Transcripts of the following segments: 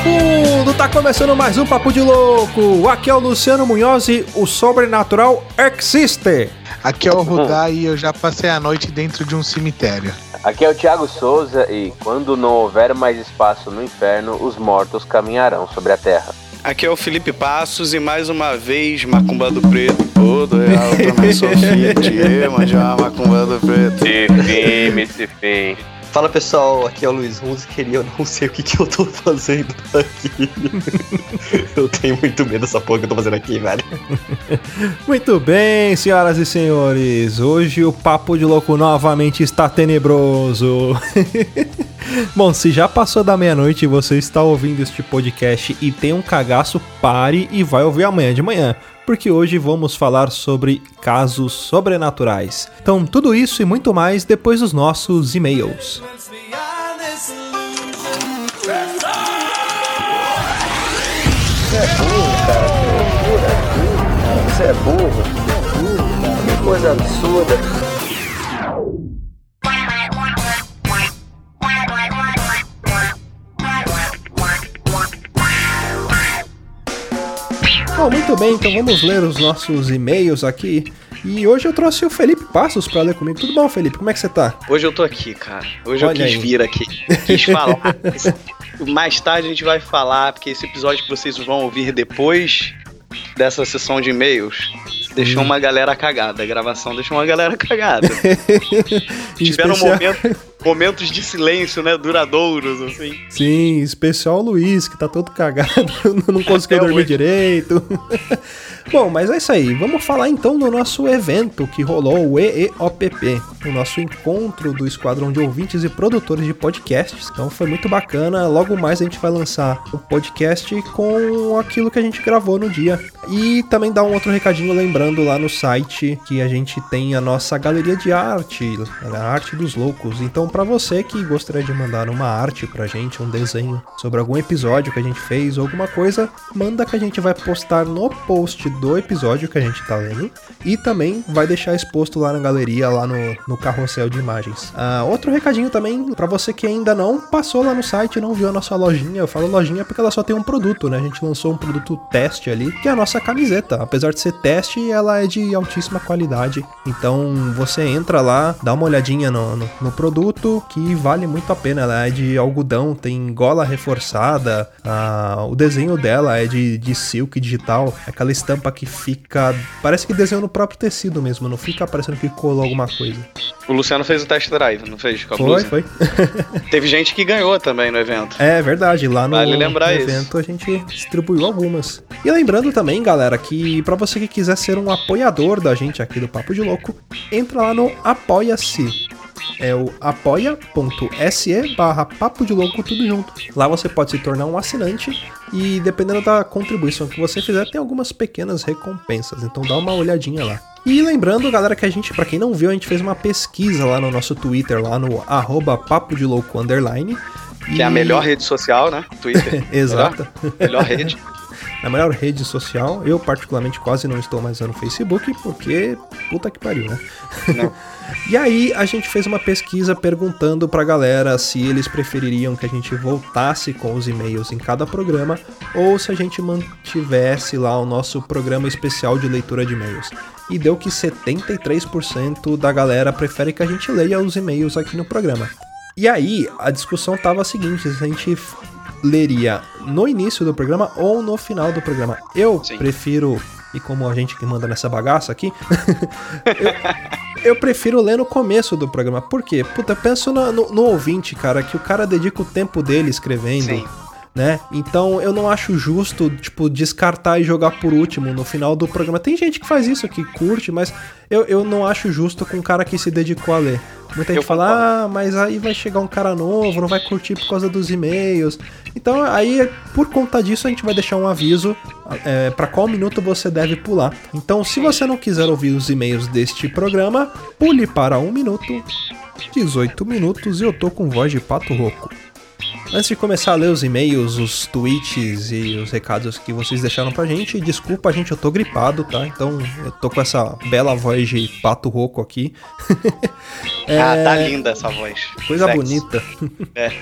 vagabundo! Tá começando mais um Papo de Louco! Aqui é o Luciano Munhoz e o Sobrenatural existe! Aqui é o Rudá e eu já passei a noite dentro de um cemitério. Aqui é o Thiago Souza e quando não houver mais espaço no inferno, os mortos caminharão sobre a terra. Aqui é o Felipe Passos e mais uma vez Macumba do Preto. Todo real, eu também sou fit, manjar Macumba do Preto. Se fim, me se fim. Fala pessoal, aqui é o Luiz Hunziker e eu não sei o que, que eu tô fazendo aqui. eu tenho muito medo dessa porra que eu tô fazendo aqui, velho. Muito bem, senhoras e senhores, hoje o Papo de Louco novamente está tenebroso. Bom, se já passou da meia-noite e você está ouvindo este podcast e tem um cagaço, pare e vai ouvir amanhã de manhã porque hoje vamos falar sobre casos sobrenaturais. Então, tudo isso e muito mais depois dos nossos e-mails. Você é burro, cara. Você é burro. Você é burro. Que coisa absurda. Bom, muito bem, então vamos ler os nossos e-mails aqui. E hoje eu trouxe o Felipe Passos para ler comigo. Tudo bom, Felipe? Como é que você tá? Hoje eu tô aqui, cara. Hoje Olha eu quis aí. vir aqui. Quis falar. Mais tarde a gente vai falar, porque esse episódio que vocês vão ouvir depois dessa sessão de e-mails deixou uma galera cagada. A gravação deixou uma galera cagada. Tiveram especial- momento- momentos de silêncio, né? Duradouros, assim. Sim, especial o Luiz, que tá todo cagado, não conseguiu Até dormir hoje. direito. Bom, mas é isso aí. Vamos falar então do nosso evento que rolou, o EEOPP, o nosso encontro do Esquadrão de Ouvintes e Produtores de Podcasts. Então foi muito bacana. Logo mais a gente vai lançar o podcast com aquilo que a gente gravou no dia. E também dar um outro recadinho lembrando lá no site que a gente tem a nossa galeria de arte, a arte dos loucos. Então, para você que gostaria de mandar uma arte pra gente, um desenho sobre algum episódio que a gente fez ou alguma coisa, manda que a gente vai postar no post do episódio que a gente tá lendo e também vai deixar exposto lá na galeria, lá no, no carrossel de imagens. Ah, outro recadinho também para você que ainda não passou lá no site, não viu a nossa lojinha. Eu falo lojinha porque ela só tem um produto, né? A gente lançou um produto teste ali, que é a nossa camiseta. Apesar de ser teste, ela é de altíssima qualidade. Então você entra lá, dá uma olhadinha no, no, no produto, que vale muito a pena. Ela é de algodão, tem gola reforçada, ah, o desenho dela é de, de silk digital, aquela estampa que fica. Parece que desenhou no próprio tecido mesmo, não fica parecendo que colou alguma coisa. O Luciano fez o test drive, não fez? Com a Foi, blusa? foi. Teve gente que ganhou também no evento. É verdade, lá no, Vale no evento a gente distribuiu algumas. E lembrando também, galera, que pra você que quiser ser um apoiador da gente aqui do Papo de Louco, entra lá no Apoia-se. É o apoia.se barra Papo de Louco tudo junto. Lá você pode se tornar um assinante e dependendo da contribuição que você fizer, tem algumas pequenas recompensas. Então dá uma olhadinha lá. E lembrando, galera, que a gente, pra quem não viu, a gente fez uma pesquisa lá no nosso Twitter, lá no arroba Papo de Louco Underline. Que é a E- melhor rede social, né? Twitter. Exato. Melhor, melhor rede. Na melhor rede social, eu particularmente quase não estou mais usando o Facebook, porque puta que pariu, né? Não. e aí a gente fez uma pesquisa perguntando pra galera se eles prefeririam que a gente voltasse com os e-mails em cada programa ou se a gente mantivesse lá o nosso programa especial de leitura de e-mails. E deu que 73% da galera prefere que a gente leia os e-mails aqui no programa. E aí, a discussão tava a seguinte: se a gente leria no início do programa ou no final do programa. Eu Sim. prefiro, e como a gente que manda nessa bagaça aqui, eu, eu prefiro ler no começo do programa. Por quê? Puta, penso no, no- no ouvinte, cara, que o cara dedica o tempo dele escrevendo. Sim. Né? Então eu não acho justo, tipo, descartar e jogar por último no final do programa. Tem gente que faz isso, que curte, mas eu, eu não acho justo com um cara que se dedicou a ler. Muita gente Eu fala, ah, mas aí vai chegar um cara novo, não vai curtir por causa dos e-mails. Então, aí, por conta disso, a gente vai deixar um aviso é, para qual minuto você deve pular. Então, se você não quiser ouvir os e-mails deste programa, pule para 1 minuto, 18 minutos e eu tô com voz de pato rouco. Antes de começar a ler os e-mails, os tweets e os recados que vocês deixaram pra gente, desculpa, gente, eu tô gripado, tá? Então eu tô com essa bela voz de pato rouco aqui. Ah, tá linda essa voz. Coisa bonita. É.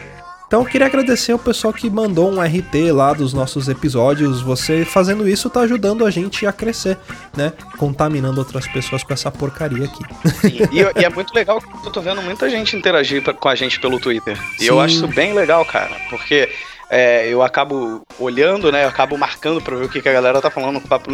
Então eu queria agradecer ao pessoal que mandou um RT lá dos nossos episódios. Você fazendo isso tá ajudando a gente a crescer, né? Contaminando outras pessoas com essa porcaria aqui. Sim, E, e é muito legal que eu tô vendo muita gente interagir com a gente pelo Twitter. E Sim. eu acho isso bem legal, cara. Porque é, eu acabo olhando, né? Eu acabo marcando pra ver o que, que a galera tá falando com papo.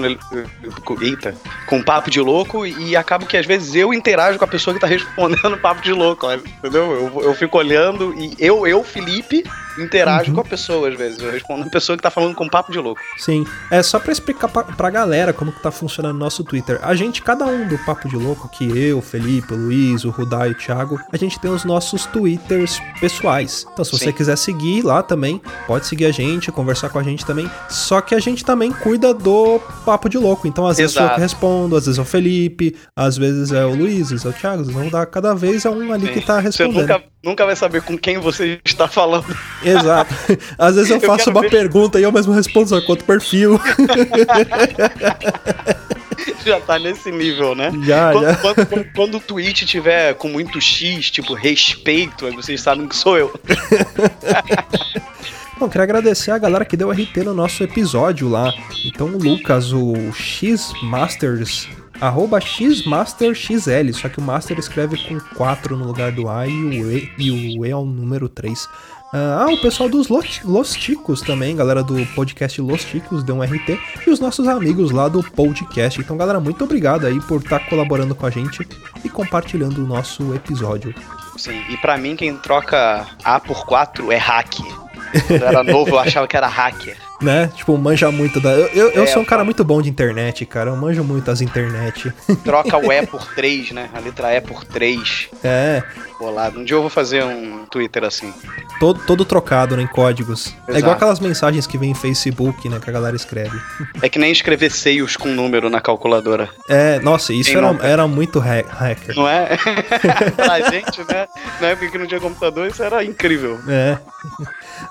Eita, com papo de louco. E acabo que às vezes eu interajo com a pessoa que tá respondendo papo de louco, né? entendeu? Eu, eu fico olhando e eu, eu, Felipe, interajo Uhum. com a pessoa às vezes. Eu respondo a pessoa que tá falando com papo de louco. Sim, é só pra explicar pra, pra galera como que tá funcionando o nosso Twitter. A gente, cada um do Papo de Louco, que eu, Felipe, o Luiz, o Rudai e o Thiago, a gente tem os nossos Twitters pessoais. Então, se você Sim. quiser seguir lá também, pode seguir a gente, conversar com a gente também. Só que a gente também cuida do Papo de Louco. Então, às vezes eu que respondo, às vezes é o Felipe, às vezes é o Luiz, às vezes é o Thiago, às vezes não dá. Cada vez é um ali que tá Você respondendo. nunca, nunca vai saber com quem você está falando. Exato. Às vezes eu Eu faço quero uma ver- pergunta e eu mesmo respondo só quanto perfil. Já tá nesse nível, né? Já, quando, já. Quando, quando- quando o tweet tiver com muito X, tipo respeito, aí vocês sabem que sou eu. Bom, queria agradecer a galera que deu RT no nosso episódio lá. Então o Lucas, o Xmasters, arroba XmasterXL, só que o Master escreve com 4 no lugar do A e o E, e o e é o número 3. Ah, o pessoal dos Los, Ticos também, galera do podcast Los Ticos, deu um RT. E os nossos amigos lá do podcast. Então, galera, muito obrigado aí por estar colaborando com a gente e compartilhando o nosso episódio. Sim, e pra mim quem troca A por 4 é hack. Quando eu era novo, eu achava que era hacker. Né? Tipo, manja muito da. Eu, eu, eu É, sou um cara eu- muito bom de internet, cara. Eu manjo muito as internet. Troca o E por 3, né? A letra E por 3. É, Bolado. Um dia eu vou fazer um Twitter assim. todo, todo trocado né, em códigos. É Exato. igual aquelas mensagens que vem em Facebook, né? Que a galera escreve. É que nem escrever seios com número na calculadora. É, nossa, isso Quem era, nunca? era muito ha- hacker. Não é? pra gente, né? Na época que não tinha computador, isso era incrível. É.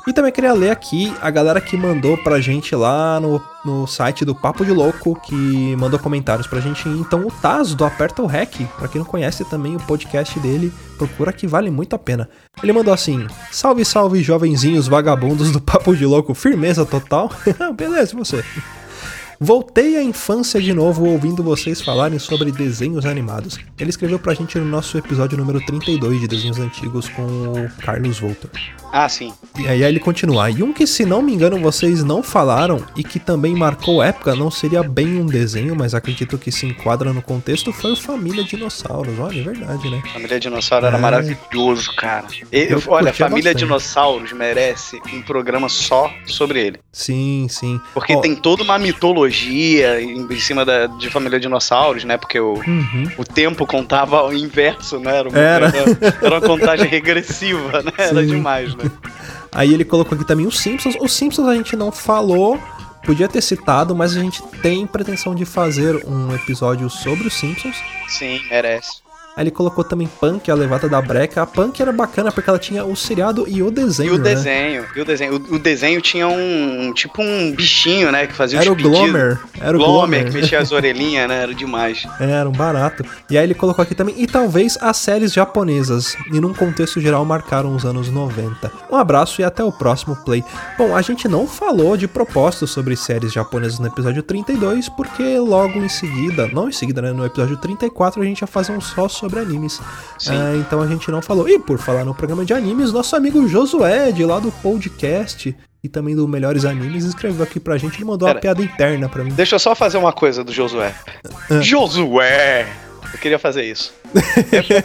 E também queria ler aqui a galera que mandou pra gente lá no, no site do Papo de Louco, que mandou comentários pra gente. Então, o Taz do Aperta o Rec, pra quem não conhece também o podcast dele, procura que vale muito a pena. Ele mandou assim: Salve, salve, jovenzinhos vagabundos do Papo de Louco, firmeza total. Beleza, você? Voltei à infância de novo ouvindo vocês falarem sobre desenhos animados. Ele escreveu pra gente no nosso episódio número 32 de desenhos antigos com o Carlos Voltor. Ah, sim. E aí ele continua. E um que, se não me engano, vocês não falaram e que também marcou época, não seria bem um desenho, mas acredito que se enquadra no contexto, foi o Família Dinossauros. Olha, é verdade, né? Família Dinossauro era É. maravilhoso, cara. E- Eu olha, Família bastante. Dinossauros merece um programa só sobre ele. Sim, sim. Porque Ó, tem toda uma mitologia em, em cima da, de Família Dinossauros, né? Porque o, Uhum. o tempo contava ao inverso, né? Era, uma- Era. era, era uma contagem regressiva, né? Era Sim. demais, né? Aí ele colocou aqui também os Simpsons. Os Simpsons a gente não falou, podia ter citado, mas a gente tem pretensão de fazer um episódio sobre os Simpsons. Sim, merece. Aí ele colocou também Punk, a levada da breca. A Punk era bacana porque ela tinha o seriado e o E desenho, o né? desenho, e o desenho. O, o desenho tinha um. Tipo um bichinho, né? Que fazia Era o. Glomer. Era o Glomer, Glomer. que mexia as orelhinhas, né? Era demais. É, Era um barato. E aí ele colocou aqui também, e talvez as séries japonesas, e num contexto geral marcaram os anos 90. Um abraço e até o próximo play. Bom, a gente não falou de propósitos sobre séries japonesas no episódio 32, porque logo em seguida, não em seguida, né, no episódio 34 a gente ia fazer um só sobre animes. É, então a gente não falou. E por falar no programa de animes, nosso amigo Josué, de lá do podcast e também do Melhores Animes, escreveu aqui pra gente e mandou uma Pera. piada interna pra mim. Deixa eu só fazer uma coisa do Josué. Ah. Josué! Eu queria fazer isso.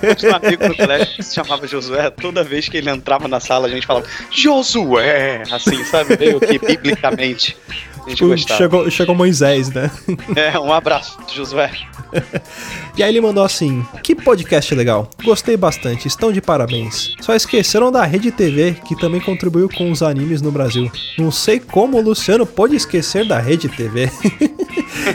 Eu tinha um amigo no colégio que se chamava Josué. Toda vez que ele entrava na sala, a gente falava Josué! Assim, sabe? Meio que biblicamente. Gente Tipo, gostava. chegou, chegou Moisés, né? É, um abraço, Josué. E aí ele mandou assim: Que podcast legal, gostei bastante, estão de parabéns. Só esqueceram da Rede TV, que também contribuiu com os animes no Brasil. Não sei como o Luciano pôde esquecer da Rede TV.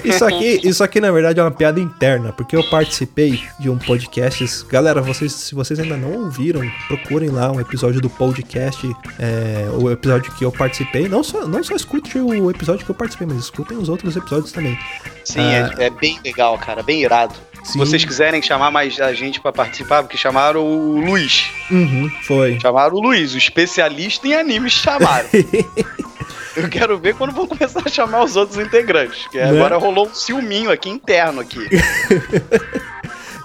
Isso aqui, isso aqui na verdade é uma piada interna, porque eu participei de um podcast. Galera, vocês, se vocês ainda não ouviram, procurem lá um episódio do podcast, é, o episódio que eu participei. Não só, não só escute o episódio que eu participei, mas escutem os outros episódios também. Sim, é, é bem legal, cara, bem irado. Se Sim. vocês quiserem chamar mais a gente pra participar, porque chamaram o Luiz. Uhum, foi. Chamaram o Luiz, o especialista em animes chamaram. Eu quero ver quando vão começar a chamar os outros integrantes. Que Né? agora rolou um ciúminho aqui interno aqui.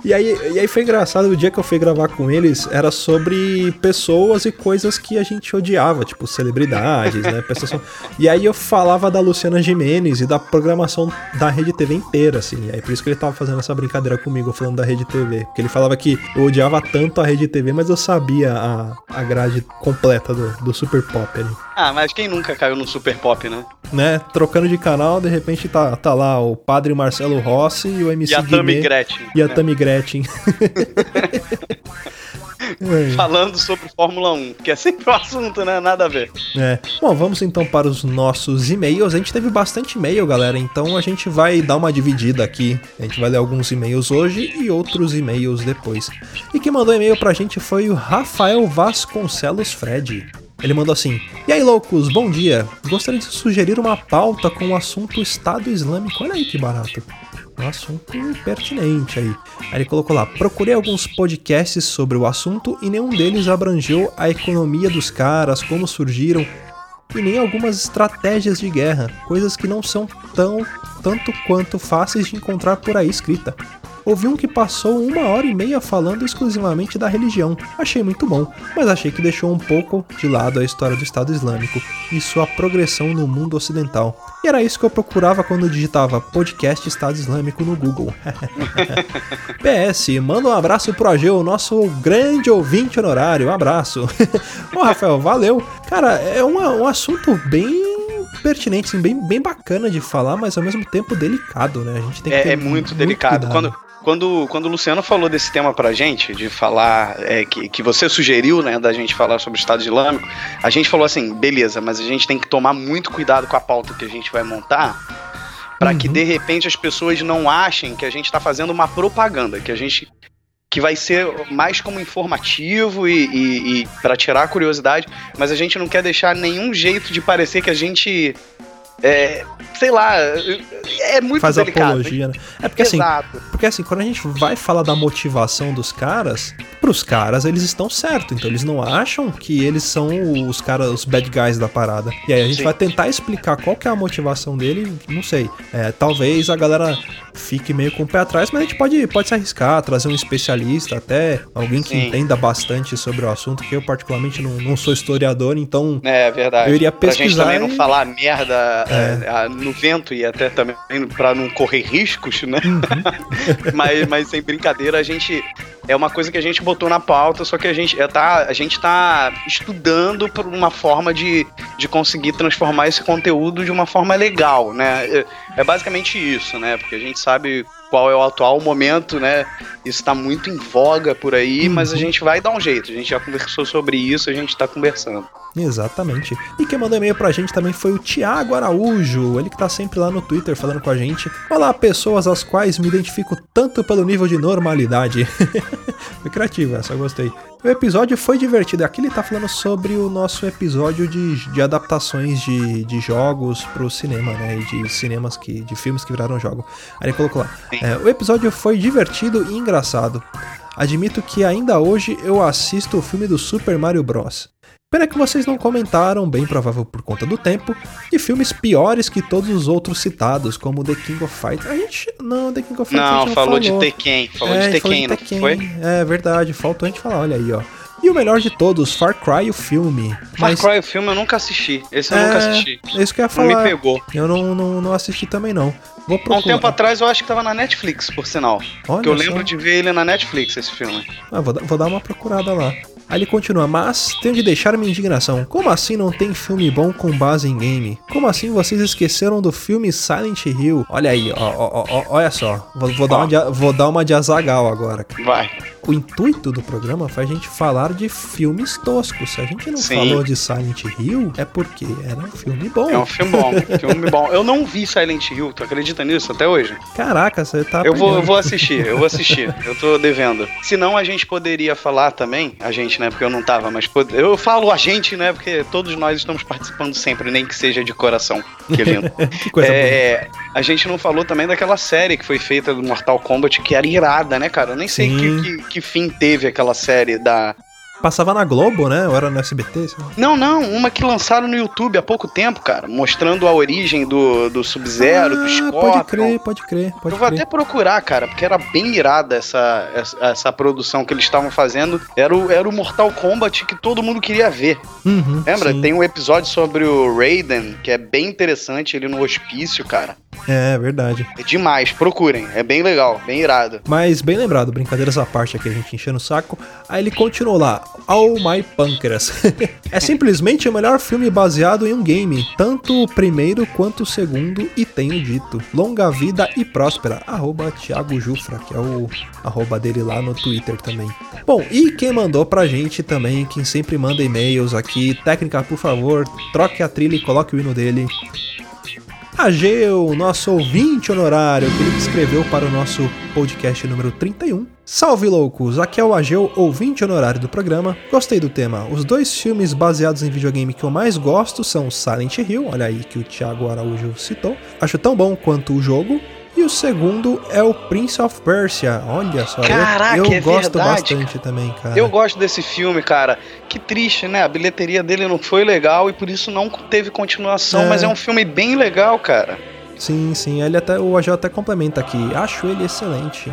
E aí, e aí foi engraçado, o dia que eu fui gravar com eles era sobre pessoas e coisas que a gente odiava, tipo celebridades, né? Pessoas... E aí eu falava da Luciana Jimenez e da programação da Rede TV inteira, assim. E aí por isso que ele tava fazendo essa brincadeira comigo, falando da Rede TV. Porque ele falava que eu odiava tanto a Rede TV, mas eu sabia a, a grade completa do, do Super Pop ali. Ah, mas quem nunca caiu no Super Pop, né? Né? Trocando de canal, de repente tá, tá lá o padre Marcelo Rossi e o MC E a Guimê Gretchen. e a né? Gretchen. É. Falando sobre Fórmula 1, que é sempre o assunto, né? Nada a ver. É. Bom, vamos então para os nossos e-mails. A gente teve bastante e-mail, galera, então a gente vai dar uma dividida aqui. A gente vai ler alguns e-mails hoje e outros e-mails depois. E quem mandou e-mail pra gente foi o Rafael Vasconcelos Fred. Ele mandou assim: E aí, loucos, bom dia. Gostaria de sugerir uma pauta com o assunto Estado Islâmico. Olha aí que barato. Um assunto pertinente aí. Aí ele colocou lá: procurei alguns podcasts sobre o assunto e nenhum deles abrangeu a economia dos caras, como surgiram e nem algumas estratégias de guerra, coisas que não são tão tanto quanto fáceis de encontrar por aí escrita. Ouvi um que passou uma hora e meia falando exclusivamente da religião. Achei muito bom, mas achei que deixou um pouco de lado a história do Estado Islâmico e sua progressão no mundo ocidental. E era isso que eu procurava quando digitava podcast Estado Islâmico no Google. PS, manda um abraço pro Ageu, nosso grande ouvinte honorário. Um abraço. Ô, Rafael, valeu. Cara, é uma- um assunto bem pertinente, assim, bem, bem bacana de falar, mas ao mesmo tempo delicado, né? A gente tem que ter É, é muito delicado. cuidado. Quando, quando, quando o Luciano falou desse tema pra gente, de falar, é, que, que você sugeriu, né, da gente falar sobre o Estado Islâmico, a gente falou assim, beleza, mas a gente tem que tomar muito cuidado com a pauta que a gente vai montar, pra que Uhum. de repente as pessoas não achem que a gente tá fazendo uma propaganda, que a gente que vai ser mais como informativo e, e, e para tirar a curiosidade, mas a gente não quer deixar nenhum jeito de parecer que a gente é, sei lá, é muito Faz delicado. apologia, né? É porque assim. Porque assim, quando a gente vai falar da motivação dos caras, pros caras eles estão certos. Então eles não acham que eles são os caras, os bad guys da parada. E aí a gente Sim. vai tentar explicar qual que é a motivação dele, não sei. É, talvez a galera fique meio com o pé atrás, mas a gente pode, pode se arriscar, trazer um especialista, até alguém que Sim. entenda bastante sobre o assunto, que eu particularmente não, não sou historiador, então É verdade. Eu iria Pra gente pesquisar também não e- falar merda é, a- no vento e até também pra não correr riscos, né? Uhum. mas, mas sem brincadeira, a gente. É uma coisa que a gente botou na pauta, só que a gente é, tá, a gente tá estudando por uma forma de, de conseguir transformar esse conteúdo de uma forma legal, né? É, é basicamente isso, né? Porque a gente sabe qual é o atual momento, né? Isso tá muito em voga por aí, mas a Uhum. gente vai dar um jeito. A gente já conversou sobre isso, a gente tá conversando. Exatamente. E quem mandou e-mail pra gente também foi o Thiago Araújo, ele que tá sempre lá no Twitter falando com a gente. Olá, pessoas às quais me identifico tanto pelo nível de normalidade. foi criativo essa, eu gostei. O episódio foi divertido. Aqui ele tá falando sobre o nosso episódio de, de adaptações de, de jogos pro cinema, né? E de cinemas que. de filmes que viraram jogo. Aí ele colocou lá. é, o episódio foi divertido e engraçado. Admito que ainda hoje eu assisto o filme do Super Mario Bros. Pena que vocês não comentaram, bem provável por conta do tempo, de filmes piores que todos os outros citados, como The King of Fighters. A gente. Não, The King of Fighters Não, gente falou, falou de Tekken. Falou é, de falou Tekken, não foi? É verdade, faltou a gente falar, olha aí, ó. E o melhor de todos, Far Cry, o filme. Far Mas Cry, o filme, eu nunca assisti. Esse eu É, nunca assisti. é isso que eu ia Não me falar. pegou. Eu não, não, não assisti também, não. Vou Há um procurar. tempo atrás eu acho que tava na Netflix, por sinal. Olha que eu só. lembro de ver ele na Netflix, esse filme. Ah, vou, vou dar uma procurada lá. Aí ele continua, mas tenho de deixar minha indignação. Como assim não tem filme bom com base em game? Como assim vocês esqueceram do filme Silent Hill? Olha aí, ó, ó, ó, olha só. Vou, vou dar uma de, vou dar uma de Azagal agora. Vai. O intuito do programa foi a gente falar de filmes toscos. Se a gente não Sim. falou de Silent Hill, é porque era um filme bom. É um filme bom, filme bom. Eu não vi Silent Hill, tu acredita nisso até hoje? Caraca, você tá. Eu vou, eu vou assistir, eu vou assistir. Eu tô devendo. Senão a gente poderia falar também, a gente, né? Porque eu não tava, mas pod- eu falo a gente, né? Porque todos nós estamos participando sempre, nem que seja de coração. Que lindo. Que coisa boa. A gente não falou também daquela série que foi feita do Mortal Kombat, que era irada, né, cara? Eu nem sei que, que, que fim teve aquela série da. Passava na Globo, né? Ou era no SBT? Não, não, uma que lançaram no YouTube há pouco tempo, cara, mostrando a origem do, do Sub-Zero, do Ah, Scorpion. Pode crer, pode crer, pode Eu vou crer. até procurar, cara, porque era bem irada essa, essa, essa produção que eles estavam fazendo. Era o, era o Mortal Kombat que todo mundo queria ver. Uhum, Lembra? sim. Tem um episódio sobre o Raiden, que é bem interessante, ele no hospício, cara. É, verdade. É demais, procurem. É bem legal, bem irado. Mas bem lembrado, brincadeiras à parte aqui, a gente enchendo o saco. Aí ele continuou lá, Oh My Pancreas. é simplesmente o melhor filme baseado em um game, tanto o primeiro quanto o segundo, e tenho dito. Longa vida e próspera. Arroba Thiago Jufra, que é o arroba dele lá no Twitter também. Bom, e quem mandou pra gente também, quem sempre manda e-mails aqui, técnica, por favor, troque a trilha e coloque o hino dele. Ageu, nosso ouvinte honorário, que escreveu para o nosso podcast número 31. Salve loucos, aqui é o Ageu, ouvinte honorário do programa. Gostei do tema. Os dois filmes baseados em videogame que eu mais gosto são Silent Hill, olha aí que o Thiago Araújo citou. Acho tão bom quanto o jogo. E o segundo é o Prince of Persia. Olha só, eu- Caraca, eu, é gosto verdade, bastante também, cara. Eu gosto desse filme, cara. Que triste, né? A bilheteria dele não foi legal e por isso não teve continuação, É. mas é um filme bem legal, cara. Sim, sim, ele até, o Agel até complementa aqui. Acho ele excelente.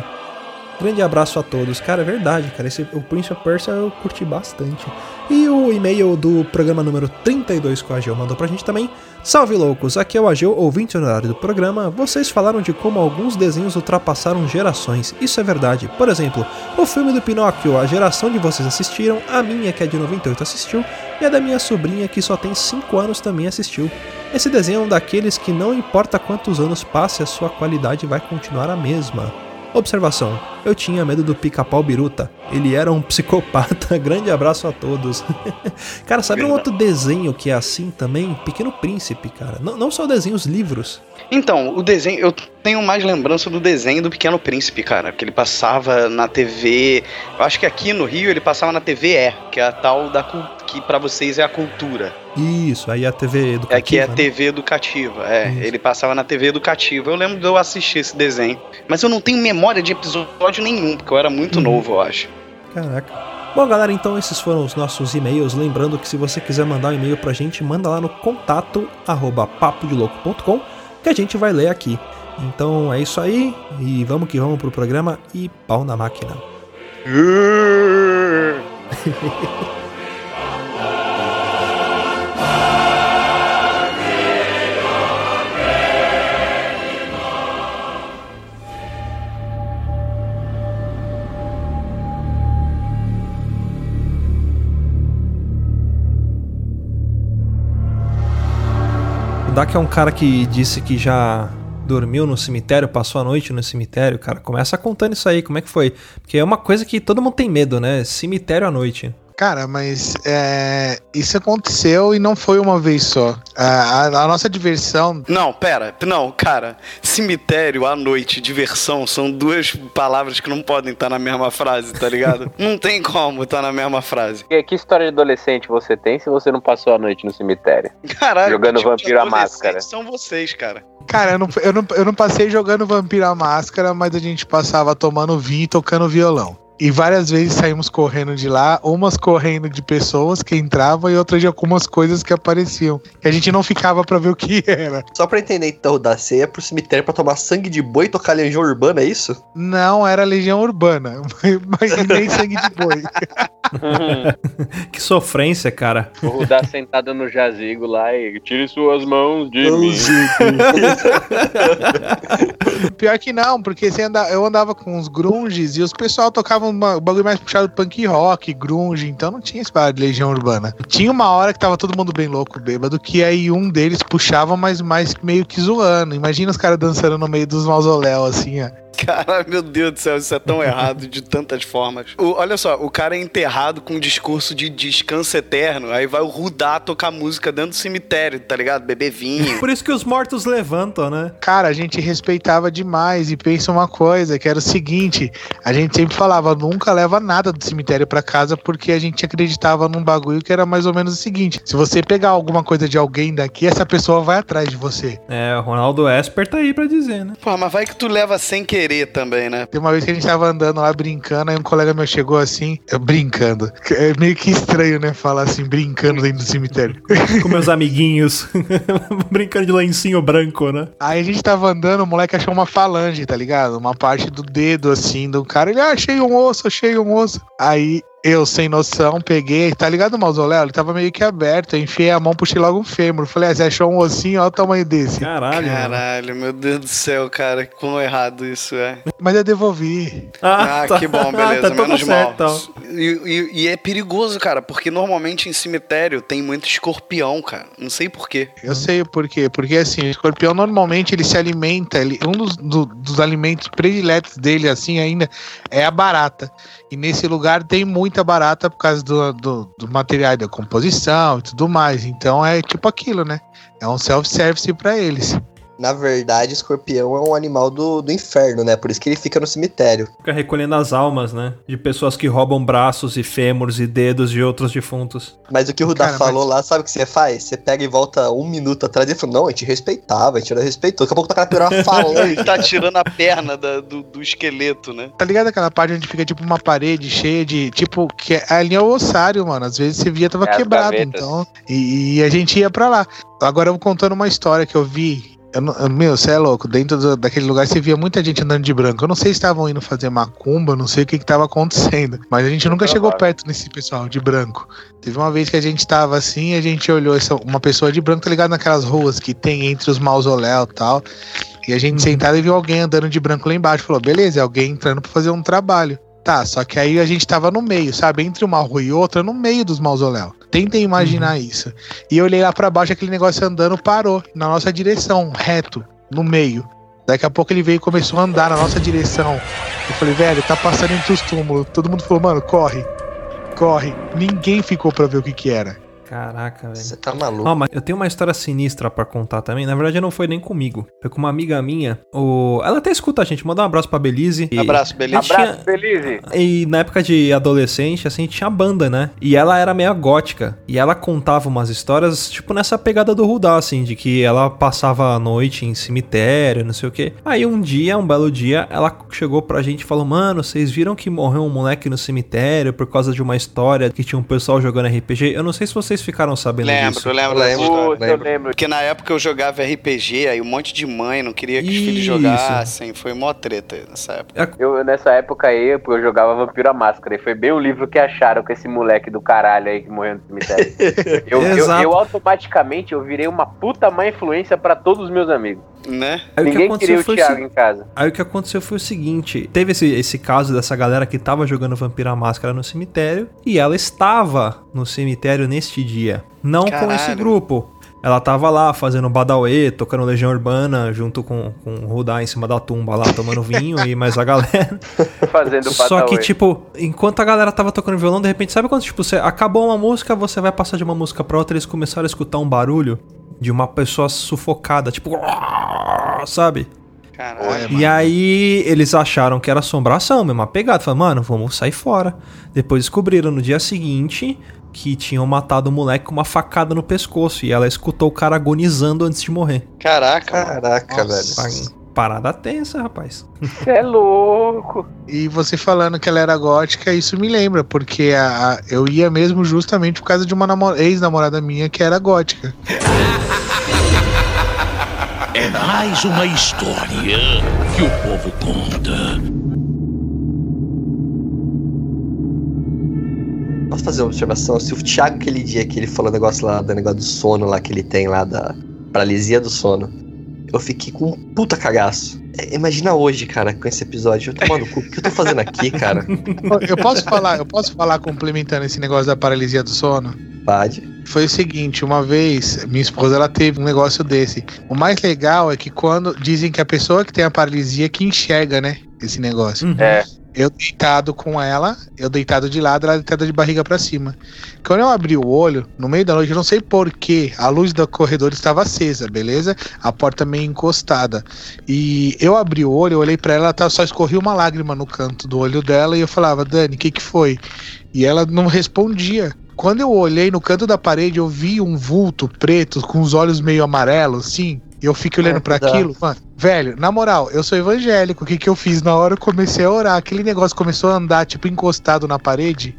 Grande abraço a todos. Cara, é verdade, cara. Esse, o Prince of Persia eu curti bastante. E o e-mail do programa número 32 que o Ageu mandou pra gente também. Salve loucos, aqui é o Ageu, ouvinte honorário do programa. Vocês falaram de como alguns desenhos ultrapassaram gerações. Isso é verdade. Por exemplo, o filme do Pinóquio, a geração de vocês assistiram, a minha que é de 98 assistiu, e a da minha sobrinha que só tem 5 anos também assistiu. Esse desenho é um daqueles que não importa quantos anos passe, a sua qualidade vai continuar a mesma. Observação: eu tinha medo do pica-pau biruta. Ele era um psicopata. Grande abraço a todos. cara, sabe um outro desenho que é assim também? Pequeno Príncipe, cara. Não, não só desenhos, livros. Então, o desenho, eu tenho mais lembrança do desenho do Pequeno Príncipe, cara, que ele passava na TV. Eu acho que aqui no Rio ele passava na TVE, que é a tal da cul- que pra vocês é a cultura. Isso, aí a TV educativa. Aqui é a né? TV educativa. É, Isso. ele passava na TV educativa. Eu lembro de eu assistir esse desenho, mas eu não tenho memória de episódio nenhum, porque eu era muito Uhum. novo, eu acho. Caraca. Bom, galera, então esses foram os nossos e-mails. Lembrando que se você quiser mandar um e-mail pra gente, manda lá no contato arroba papodelouco.com que a gente vai ler aqui. Então é isso aí e vamos que vamos pro programa e pau na máquina. O Dak é um cara que disse que já dormiu no cemitério, passou a noite no cemitério, cara. Começa contando isso aí, como é que foi? Porque é uma coisa que todo mundo tem medo, né? Cemitério à noite. Cara, mas é, isso aconteceu e não foi uma vez só. A, a- a nossa diversão. Não, pera, não, cara. Cemitério à noite, diversão, são duas palavras que não podem estar na mesma frase, tá ligado? não tem como estar na mesma frase. Que, que história de adolescente você tem se você não passou a noite no cemitério? Caralho, Jogando tipo Vampiro à Máscara. São vocês, cara. Cara, eu não, eu, não, eu não passei jogando Vampiro à Máscara, mas a gente passava tomando vinho e tocando violão. E várias vezes saímos correndo de lá, umas correndo de pessoas que entravam e outras de algumas coisas que apareciam. Que a gente não ficava pra ver o que era. Só pra entender então, da ceia pro cemitério pra tomar sangue de boi e tocar legião urbana, é isso? Não era Legião Urbana, mas e nem sangue de boi. Que sofrência, cara. O Rudá sentado no jazigo lá e tire suas mãos de mim. Pior que não, porque anda, eu andava com uns grunges e os pessoal tocavam uma- um bagulho mais puxado punk rock, grunge, então não tinha esse parada de Legião Urbana. Tinha uma hora que tava todo mundo bem louco, bêbado, que aí um deles puxava, mas mais meio que zoando. Imagina os caras dançando no meio dos mausoléus, assim, ó. Cara, meu Deus do céu, isso é tão errado de tantas formas. O- olha só, o cara é enterrado com um discurso de descanso eterno, aí vai o Rudá tocar música dentro do cemitério, tá ligado? Beber vinho. Por isso que os mortos levantam, né? Cara, a gente respeitava demais e pensa uma coisa, que era o seguinte, a gente sempre falava, nunca leva nada do cemitério pra casa porque a gente acreditava num bagulho que era mais ou menos o seguinte, se você pegar alguma coisa de alguém daqui, essa pessoa vai atrás de você. É, o Ronaldo Esper tá aí pra dizer, né? Pô, mas vai que tu leva sem querer também, né? Tem uma vez que a gente tava andando lá brincando, aí um colega meu chegou assim, eu brincando. É meio que estranho, né, falar assim, brincando dentro do cemitério. Com meus amiguinhos. Brincando de lencinho branco, né? Aí a gente tava andando, o moleque achou uma falange, tá ligado? Uma parte do dedo, assim, do cara. Ele, ah, achei um osso, achei um osso. Aí eu, sem noção, peguei, tá ligado o mausoléu? Ele tava meio que aberto. Eu enfiei a mão, puxei logo um fêmur. Falei, ah, você achou um ossinho? Olha o tamanho desse. Caralho. mano. Caralho, meu Deus do céu, cara, quão errado isso é. Mas eu devolvi. Ah, que bom, beleza, tá tudo menos certo, mal. então. E, e- e é perigoso, cara, porque normalmente em cemitério tem muito escorpião, cara. Não sei porquê. Eu sei o porquê. Porque assim, o escorpião normalmente ele se alimenta. Ele, um dos, do- dos alimentos prediletos dele, assim, ainda, é a barata. E nesse lugar tem muita barata por causa do, do, do material da composição e tudo mais. Então é tipo aquilo, né? É um self-service pra eles. Na verdade, escorpião é um animal do, do inferno, né? Por isso que ele fica no cemitério. Fica recolhendo as almas, né? De pessoas que roubam braços e fêmurs e dedos de outros defuntos. Mas o que o Rudá Cara, falou lá, sabe o que você faz? Você pega e volta um minuto atrás e fala, não, a gente respeitava, a gente não respeitou. Daqui a pouco tá com a pior falando. Ele tá tirando a perna da- do, do esqueleto, né? Tá ligado aquela parte onde fica tipo uma parede cheia de. Tipo, que é- ali é o ossário, mano. Às vezes você via tava É, quebrado. Então. E, e a gente ia pra lá. Agora eu vou contando uma história que eu vi. Eu não- eu- meu, você é louco. Dentro do- daquele lugar você via muita gente andando de branco. Eu não sei se estavam indo fazer macumba, não sei o que que tava acontecendo. Mas a gente nunca chegou perto desse pessoal de branco. Teve uma vez que a gente tava assim, a gente olhou essa, uma pessoa de branco, tá ligado? Naquelas ruas que tem entre os mausoléus e tal. E a gente sentado e viu alguém andando de branco lá embaixo. Falou, beleza, é alguém entrando pra fazer um trabalho. Tá, só que aí a gente tava no meio, sabe? Entre uma rua e outra, no meio dos mausoléus. Tentem imaginar isso. E eu olhei lá pra baixo, aquele negócio andando parou na nossa direção, reto, no meio. Daqui a pouco ele veio e começou a andar na nossa direção. Eu falei, velho, tá passando entre os túmulos. Todo mundo falou, mano, corre, corre. Ninguém ficou pra ver o que que era. Caraca, velho. Você tá maluco. Ó, mas eu tenho uma história sinistra pra contar também. Na verdade, não foi nem comigo. Foi com uma amiga minha. O... Ela até escuta a gente. Manda um abraço pra Belize. E- Abraço, beleza? Tinha- Abraço, Felize. E na época de adolescente, assim, tinha banda, né? E ela era meio gótica. E ela contava umas histórias, tipo, nessa pegada do Rudá, assim, de que ela passava a noite em cemitério, não sei o quê. Aí um dia, um belo dia, ela chegou pra gente e falou: Mano, vocês viram que morreu um moleque no cemitério por causa de uma história que tinha um pessoal jogando RPG? Eu não sei se vocês ficaram sabendo Lembro, disso. lembro Lembro. Puta, eu lembro. Porque na época eu jogava RPG, aí um monte de mãe não queria que os filhos jogassem. Foi mó treta nessa época. Eu, nessa época aí, eu jogava Vampiro à Máscara. E foi bem o livro que acharam com esse moleque do caralho aí que morreu no cemitério. eu, eu, Exato. eu automaticamente eu virei uma puta má influência pra todos os meus amigos. Né? Aí o que Ninguém aconteceu queria o foi o Thiago se- em casa. Aí o que aconteceu foi o seguinte: teve esse, esse caso dessa galera que tava jogando Vampira à Máscara no cemitério e ela estava no cemitério neste dia. Não com Caralho. esse grupo. Ela tava lá fazendo Badauê, tocando Legião Urbana, junto com, com o Rudá em cima da tumba lá, tomando vinho e mais a galera. Fazendo Só que, tipo, enquanto a galera tava tocando violão, de repente, sabe quando, tipo, você acabou uma música, você vai passar de uma música pra outra, eles começaram a escutar um barulho de uma pessoa sufocada, tipo, sabe? Caralho. E aí eles acharam que era assombração, mesmo pegada. Falaram, mano, vamos sair fora. Depois descobriram no dia seguinte que tinham matado o moleque com uma facada no pescoço. E ela escutou o cara agonizando antes de morrer. Caraca, mano. Caraca, Nossa. velho. Parada tensa, rapaz. Você é louco. E você falando que ela era gótica, isso me lembra, porque a, a- eu ia mesmo justamente por causa de uma namo- ex-namorada minha que era gótica. É mais uma história que o povo conta. Fazer uma observação? Se o Thiago, aquele dia que ele falou o negócio lá, do negócio do sono lá que ele tem lá, da paralisia do sono, eu fiquei com um puta cagaço. É, Imagina hoje, cara, com esse episódio. Eu tomando cu, o que eu tô fazendo aqui, cara? Eu posso falar, eu posso falar complementando esse negócio da paralisia do sono? Pode. Foi o seguinte, uma vez, minha esposa ela teve um negócio desse. O mais legal é que quando dizem que a pessoa que tem a paralisia que enxerga, né? esse negócio. Uhum. É. Eu deitado com ela, eu deitado de lado, ela deitada de barriga pra cima. Quando eu abri o olho, no meio da noite, eu não sei porquê, a luz do corredor estava acesa, beleza? A porta meio encostada. E eu abri o olho, eu olhei pra ela, só escorria uma lágrima no canto do olho dela e eu falava, Dani, o que que foi? E ela não respondia. Quando eu olhei no canto da parede, eu vi um vulto preto com os olhos meio amarelos, assim. E eu fiquei olhando dó. aquilo, mano. Velho, na moral, eu sou evangélico. O que que eu fiz? Na hora eu comecei a orar. Aquele negócio começou a andar, tipo, encostado na parede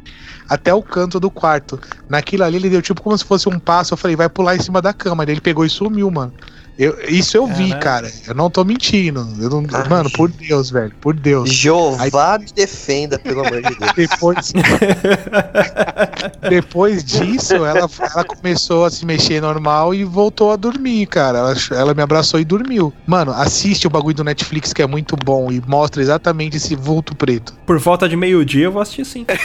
até o canto do quarto. Naquilo ali, ele deu tipo como se fosse um passo. Eu falei, vai pular em cima da cama. Ele pegou e sumiu, mano. Eu, isso eu vi, cara. Eu não tô mentindo. Eu não- Ai. mano, por Deus, velho. Por Deus. Jeová me defenda, pelo amor de Deus. Depois, depois disso, ela, ela começou a se mexer normal e voltou a dormir, cara. Ela, ela me abraçou e dormiu. Mano, assiste o bagulho do Netflix que é muito bom e mostra exatamente esse vulto preto. Por volta de meio-dia eu vou assistir sim.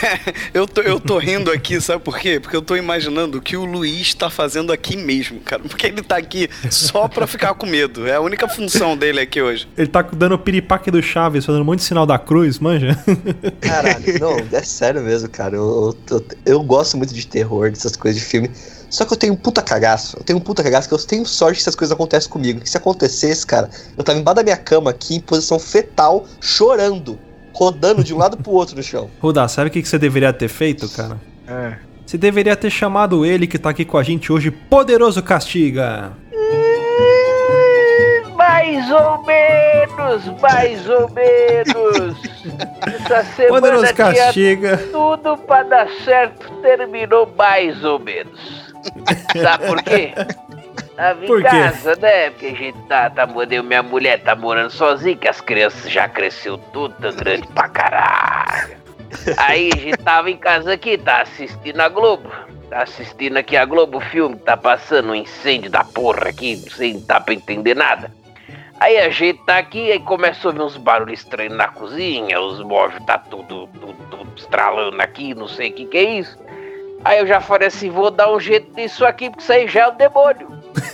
Eu tô, eu tô rindo aqui, sabe por quê? Porque eu tô imaginando o que o Luiz tá fazendo aqui mesmo, cara. Porque ele tá aqui só pra ficar com medo. É a única função dele aqui hoje. Ele tá dando o piripaque do Chaves, fazendo um monte de sinal da cruz, manja? Caralho, não, é sério mesmo, cara. Eu, eu, eu gosto muito de terror, dessas coisas de filme. Só que eu tenho um puta cagaço. Eu tenho um puta cagaço que eu tenho sorte que essas coisas acontecem comigo. Que se acontecesse, cara, eu tava embaixo da minha cama aqui, em posição fetal, chorando. Rodando de um lado pro outro no chão. Rudá, sabe o que que você deveria ter feito, cara? É. Você deveria ter chamado ele que tá aqui com a gente hoje, Poderoso Castiga. Mais ou menos, mais ou menos. Essa semana Poderoso tinha Castiga. tudo pra dar certo, terminou mais ou menos. Sabe por quê? Tava em Por quê? casa, né? Porque a gente tá, tá morando, minha mulher tá morando sozinha, que as crianças já cresceu tudo, tá grande pra caralho. Aí a gente tava em casa aqui, tá assistindo a Globo. Tá assistindo aqui a Globo, filme tá passando um incêndio da porra aqui, não dá pra entender nada. Aí a gente tá aqui, aí começou a ver uns barulhos estranhos na cozinha, os móveis tá tudo, tudo, tudo estralando aqui, não sei o que que é isso. Aí eu já falei assim, vou dar um jeito nisso aqui, porque isso aí já é o demônio.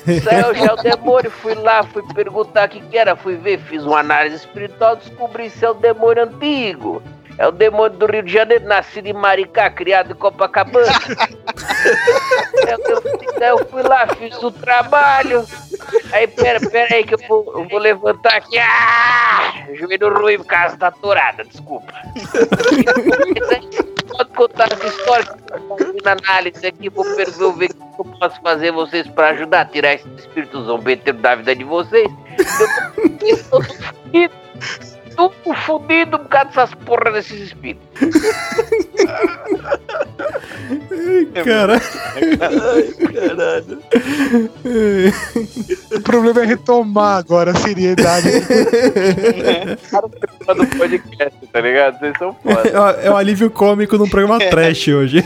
Isso aí já é o demônio. Fui lá, fui perguntar o que que era, fui ver, fiz uma análise espiritual, descobri se é o demônio antigo. É o demônio do Rio de Janeiro, nascido em Maricá, criado em Copacabana. Daí eu fui lá, fiz o trabalho. Aí, pera, pera aí que eu vou, eu vou levantar aqui. Ah! Joelho ruim, causa da torada, desculpa. Pode contar essa história que eu tô fazendo análise aqui, vou ver, vou ver o que eu posso fazer vocês pra ajudar a tirar esse espírito zombeteiro da vida de vocês. Eu tô, tô fudido por causa dessas porra desses espíritos. Cara. Caralho. O problema é retomar agora a seriedade. do podcast, tá ligado? Vocês são foda. É o- é o alívio cômico num programa trash hoje.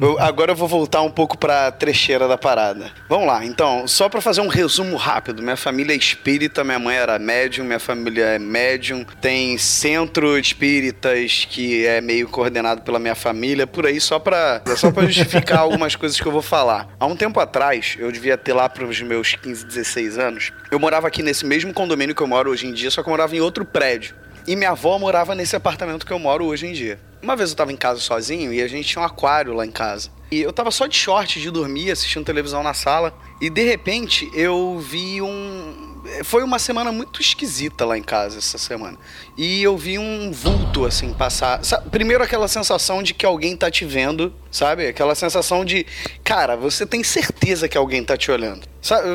Eu- agora eu vou voltar um pouco pra trecheira da parada. Vamos lá, então, só pra fazer um resumo rápido. Minha família é espírita, minha mãe era médium, minha família é médium. Tem centro espíritas que é meio coordenado pela minha família, por aí, só pra, só pra justificar algumas coisas que eu vou falar. Há um tempo atrás, eu devia ter lá pros meus 15, 16 anos, eu morava aqui nesse mesmo condomínio que eu moro hoje em dia, só que eu morava em outro prédio. E minha avó morava nesse apartamento que eu moro hoje em dia. Uma vez eu tava em casa sozinho e a gente tinha um aquário lá em casa. E eu tava só de short de dormir, assistindo televisão na sala. E de repente eu vi um. Foi uma semana muito esquisita lá em casa essa semana. E eu vi um vulto assim passar. Sa- Primeiro aquela sensação de que alguém tá te vendo, sabe? Aquela sensação de, cara, você tem certeza que alguém tá te olhando.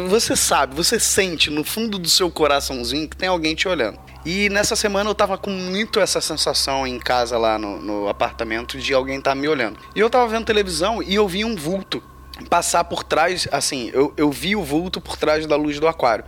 Você sabe, você sente no fundo do seu coraçãozinho que tem alguém te olhando. E nessa semana eu tava com muito essa sensação em casa lá no, no apartamento de alguém tá me olhando. E eu tava vendo televisão e eu vi um vulto passar por trás, assim, eu, eu vi o vulto por trás da luz do aquário.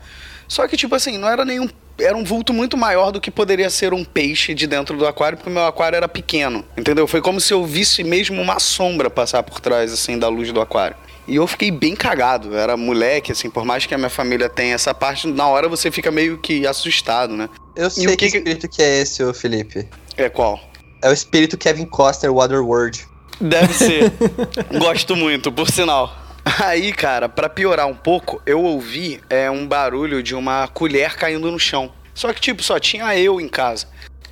Só que, tipo assim, não era nenhum. Era um vulto muito maior do que poderia ser um peixe de dentro do aquário, porque o meu aquário era pequeno. Entendeu? Foi como se eu visse mesmo uma sombra passar por trás, assim, da luz do aquário. E eu fiquei bem cagado. Eu era moleque, assim, por mais que a minha família tenha essa parte, na hora você fica meio que assustado, né? Eu E sei o que, que que- espírito que é esse, ô Felipe. É qual? É o espírito Kevin Costner Waterworld. Deve ser. Gosto muito, por sinal. Aí, cara, pra piorar um pouco, eu ouvi é, um barulho de uma colher caindo no chão. Só que, tipo, só tinha eu em casa.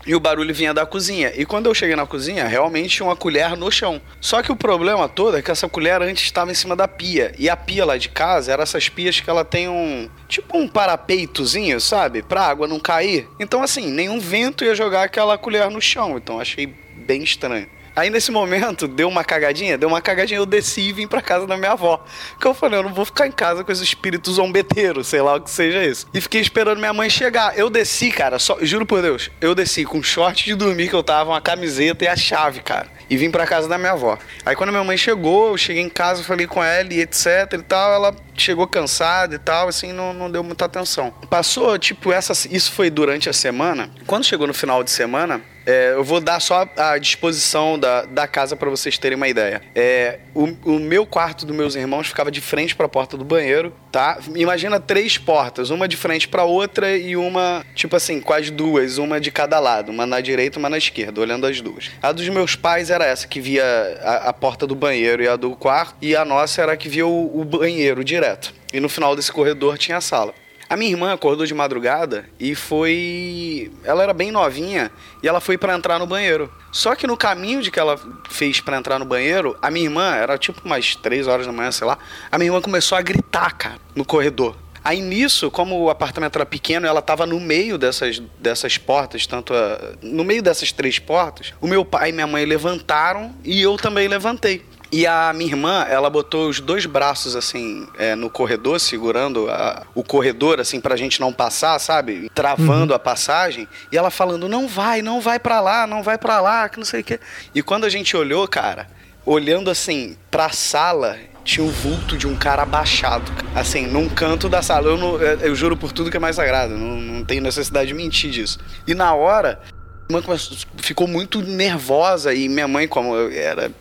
E o barulho vinha da cozinha. E quando eu cheguei na cozinha, realmente tinha uma colher no chão. Só que o problema todo é que essa colher antes estava em cima da pia. E a pia lá de casa era essas pias que ela tem um. Tipo um parapeitozinho, sabe? Pra água não cair. Então, assim, nenhum vento ia jogar aquela colher no chão. Então achei bem estranho. Aí nesse momento, deu uma cagadinha, deu uma cagadinha, eu desci e vim pra casa da minha avó. Porque eu falei, eu não vou ficar em casa com esse espírito zombeteiro, sei lá o que seja isso. E fiquei esperando minha mãe chegar. Eu desci, cara, só, juro por Deus, eu desci com short de dormir que eu tava, uma camiseta e a chave, cara. E vim pra casa da minha avó. Aí quando minha mãe chegou, eu cheguei em casa, falei com ela e etc e tal, ela chegou cansada e tal, assim, não, não deu muita atenção. Passou, tipo, essa, isso foi durante a semana. Quando chegou no final de semana, é, eu vou dar só a disposição da, da casa para vocês terem uma ideia. É, o, o, meu quarto dos meus irmãos ficava de frente para a porta do banheiro, tá? Imagina três portas, uma de frente para outra e uma, tipo assim, quase duas, uma de cada lado, uma na direita, uma na esquerda, olhando as duas. A dos meus pais era essa que via a, a porta do banheiro e a do quarto, e a nossa era a que via o, o banheiro direto. E no final desse corredor tinha a sala. A minha irmã acordou de madrugada e foi. Ela era bem novinha e ela foi para entrar no banheiro. Só que no caminho de que ela fez para entrar no banheiro, a minha irmã, era tipo umas 3 horas da manhã, sei lá, a minha irmã começou a gritar, cara, no corredor. Aí nisso, como o apartamento era pequeno, ela estava no meio dessas, dessas portas, tanto a, no meio dessas três portas, o meu pai e minha mãe levantaram e eu também levantei. E a minha irmã, ela botou os dois braços assim é, no corredor, segurando a, o corredor assim pra gente não passar, sabe? Travando uhum. a passagem. E ela falando: "Não vai, não vai para lá, não vai para lá, que não sei o quê". E quando a gente olhou, cara, olhando assim pra sala, tinha o vulto de um cara abaixado, assim, num canto da sala. Eu, não, eu juro por tudo que é mais sagrado, não, não tenho necessidade de mentir disso. E na hora, minha mãe ficou muito nervosa e minha mãe, como era,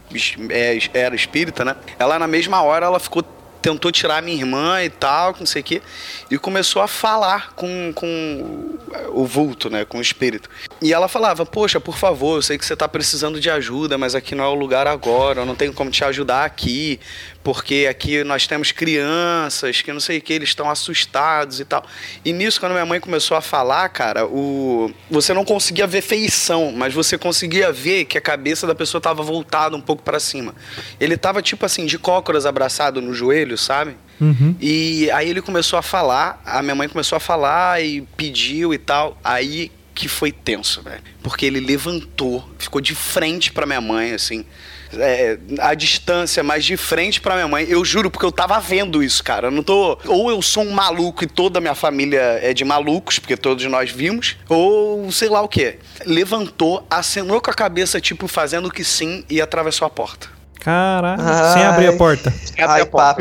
é, era espírita, né? Ela na mesma hora ela ficou tentou tirar minha irmã e tal, não sei o quê, e começou a falar com, com o vulto, né, com o espírito. E ela falava: Poxa, por favor, eu sei que você está precisando de ajuda, mas aqui não é o lugar agora, eu não tenho como te ajudar aqui, porque aqui nós temos crianças que não sei o que, eles estão assustados e tal. E nisso, quando minha mãe começou a falar, cara, o... você não conseguia ver feição, mas você conseguia ver que a cabeça da pessoa estava voltada um pouco para cima. Ele tava tipo assim, de cócoras abraçado no joelho, sabe? Uhum. E aí ele começou a falar, a minha mãe começou a falar e pediu e tal. Aí que foi tenso, velho. Porque ele levantou, ficou de frente para minha mãe, assim. É, a distância, mas de frente para minha mãe. Eu juro, porque eu tava vendo isso, cara. Eu não tô. Ou eu sou um maluco e toda a minha família é de malucos, porque todos nós vimos, ou sei lá o que. Levantou, acenou com a cabeça, tipo, fazendo que sim, e atravessou a porta. Caralho, sem abrir a porta. Sem abrir a porta.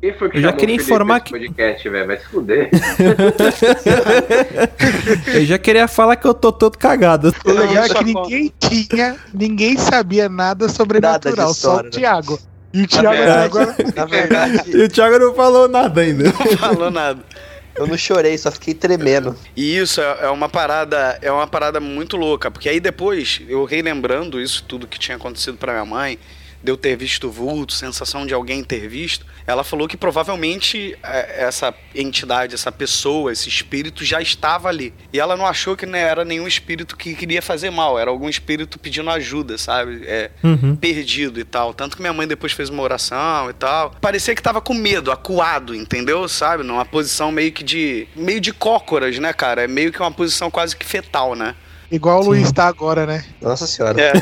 Quem foi que eu já queria informar que. podcast, velho? Vai se fuder. eu já queria falar que eu tô todo cagado. O legal é que ninguém tinha, ninguém sabia nada sobrenatural, nada só o Thiago. E o Thiago verdade, agora. Na verdade. e o Thiago não falou nada ainda. Não falou nada. Eu não chorei, só fiquei tremendo. E isso é, é uma parada, é uma parada muito louca, porque aí depois eu relembrando isso tudo que tinha acontecido para minha mãe, de eu ter visto vulto, sensação de alguém ter visto, ela falou que provavelmente é, essa entidade, essa pessoa, esse espírito já estava ali. E ela não achou que né, era nenhum espírito que queria fazer mal, era algum espírito pedindo ajuda, sabe? É, uhum. Perdido e tal. Tanto que minha mãe depois fez uma oração e tal. Parecia que tava com medo, acuado, entendeu? Sabe? Numa posição meio que de. meio de cócoras, né, cara? É meio que uma posição quase que fetal, né? Igual o Luiz tá agora, né? Nossa senhora. É.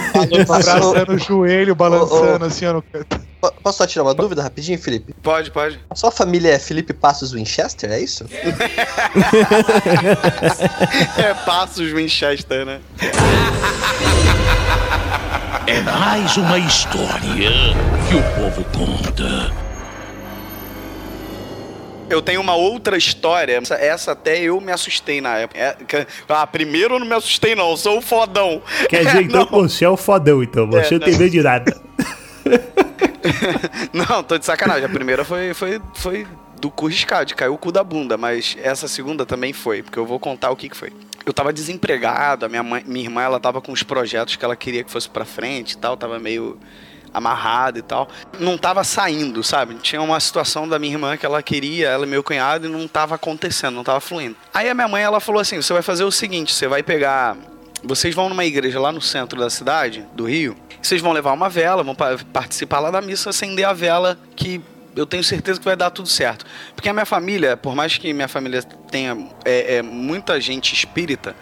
Abraçando o joelho, balançando assim, ó, no canto. Posso só tirar uma dúvida rapidinho, Felipe? Pode, pode. Sua família é Felipe Passos Winchester, é isso? é Passos Winchester, né? É mais uma história que o povo conta. Eu tenho uma outra história. Essa, essa até eu me assustei na época. É, ah, primeiro eu não me assustei, não. Eu sou o fodão. Quer dizer, então você é o fodão, então. Você é, não tem medo de nada. não, tô de sacanagem. A primeira foi, foi, foi do cu riscado, caiu o cu da bunda. Mas essa segunda também foi, porque eu vou contar o que, que foi. Eu tava desempregado, a minha, mãe, minha irmã ela tava com os projetos que ela queria que fosse pra frente e tal, tava meio amarrado e tal. Não tava saindo, sabe? Tinha uma situação da minha irmã que ela queria, ela e meu cunhado, e não tava acontecendo, não tava fluindo. Aí a minha mãe, ela falou assim: você vai fazer o seguinte, você vai pegar. Vocês vão numa igreja lá no centro da cidade, do Rio, vocês vão levar uma vela, vão pa- participar lá da missa, acender a vela que eu tenho certeza que vai dar tudo certo. Porque a minha família, por mais que minha família tenha é, é, muita gente espírita,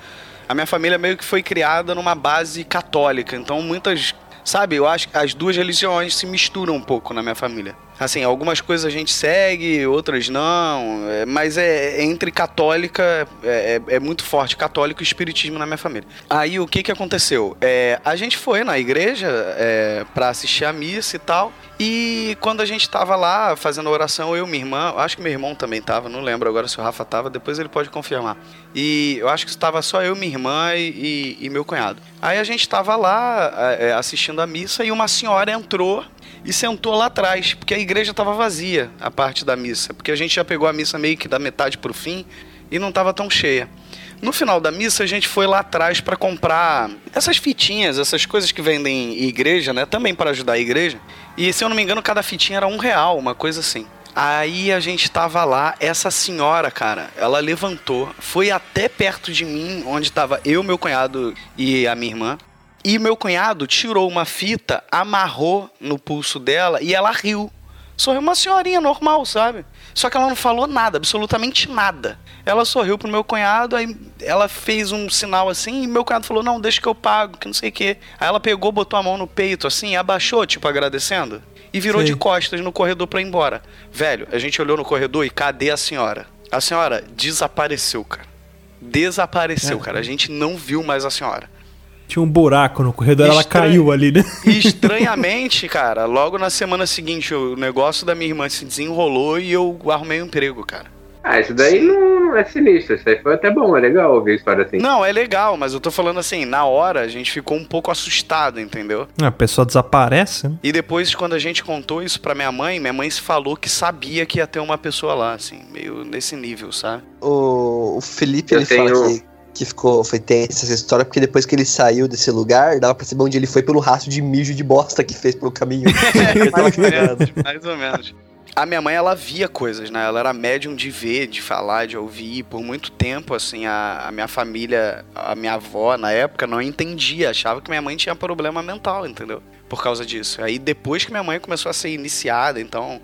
a minha família meio que foi criada numa base católica. Então muitas. Sabe, eu acho que as duas religiões se misturam um pouco na minha família. Assim, algumas coisas a gente segue, outras não, é, mas é, é entre católica, é, é- é muito forte católico e espiritismo na minha família. Aí o que que aconteceu? É, a gente foi na igreja para assistir a missa e tal, e quando a gente tava lá fazendo oração, eu e minha irmã, acho que meu irmão também tava, não lembro agora se o Rafa tava, depois ele pode confirmar. E eu acho que estava só eu, minha irmã e, e- e meu cunhado. Aí a gente tava lá assistindo a missa e uma senhora entrou e sentou lá atrás, porque a igreja estava vazia, a parte da missa, porque a gente já pegou a missa meio que da metade pro fim e não estava tão cheia. No final da missa, a gente foi lá atrás para comprar essas fitinhas, essas coisas que vendem em igreja, né? Também para ajudar a igreja. E se eu não me engano, cada fitinha era um real, uma coisa assim. Aí a gente tava lá, essa senhora, cara, ela levantou, foi até perto de mim, onde tava eu, meu cunhado e a minha irmã. E meu cunhado tirou uma fita, amarrou no pulso dela e ela riu. Sorriu uma senhorinha normal, sabe? Só que ela não falou nada, absolutamente nada. Ela sorriu pro meu cunhado, aí ela fez um sinal assim, e meu cunhado falou: Não, deixa que eu pago, que não sei o quê. Aí ela pegou, botou a mão no peito assim, abaixou, tipo, agradecendo, e virou Sei. de costas no corredor pra ir embora. Velho, a gente olhou no corredor e cadê a senhora? A senhora desapareceu, cara. Desapareceu, É. cara. A gente não viu mais a senhora. Tinha um buraco no corredor, ela Estranho. caiu ali, né? E estranhamente, cara, logo na semana seguinte, o negócio da minha irmã se desenrolou e eu arrumei um emprego, cara. Ah, isso daí não, não é sinistro. Isso aí foi até bom, é legal ouvir história assim. Não, é legal, mas eu tô falando assim, na hora a gente ficou um pouco assustado, entendeu? A pessoa desaparece, né? E depois, quando a gente contou isso pra minha mãe, minha mãe se falou que sabia que ia ter uma pessoa lá, assim, meio nesse nível, sabe? O, o Felipe, Eu ele fala tenho- que, que ficou, foi tensa essa história, porque depois que ele saiu desse lugar, dava pra saber onde ele foi pelo rastro de mijo de bosta que fez pelo caminho. Ele tava mais ou cagado. menos, mais ou menos. A minha mãe, ela via coisas, né? Ela era médium de ver, de falar, de ouvir. Por muito tempo, assim, a, a minha família, a minha avó, na época, não entendia. Achava que minha mãe tinha problema mental, entendeu? Por causa disso. Aí, depois que minha mãe começou a ser iniciada, então...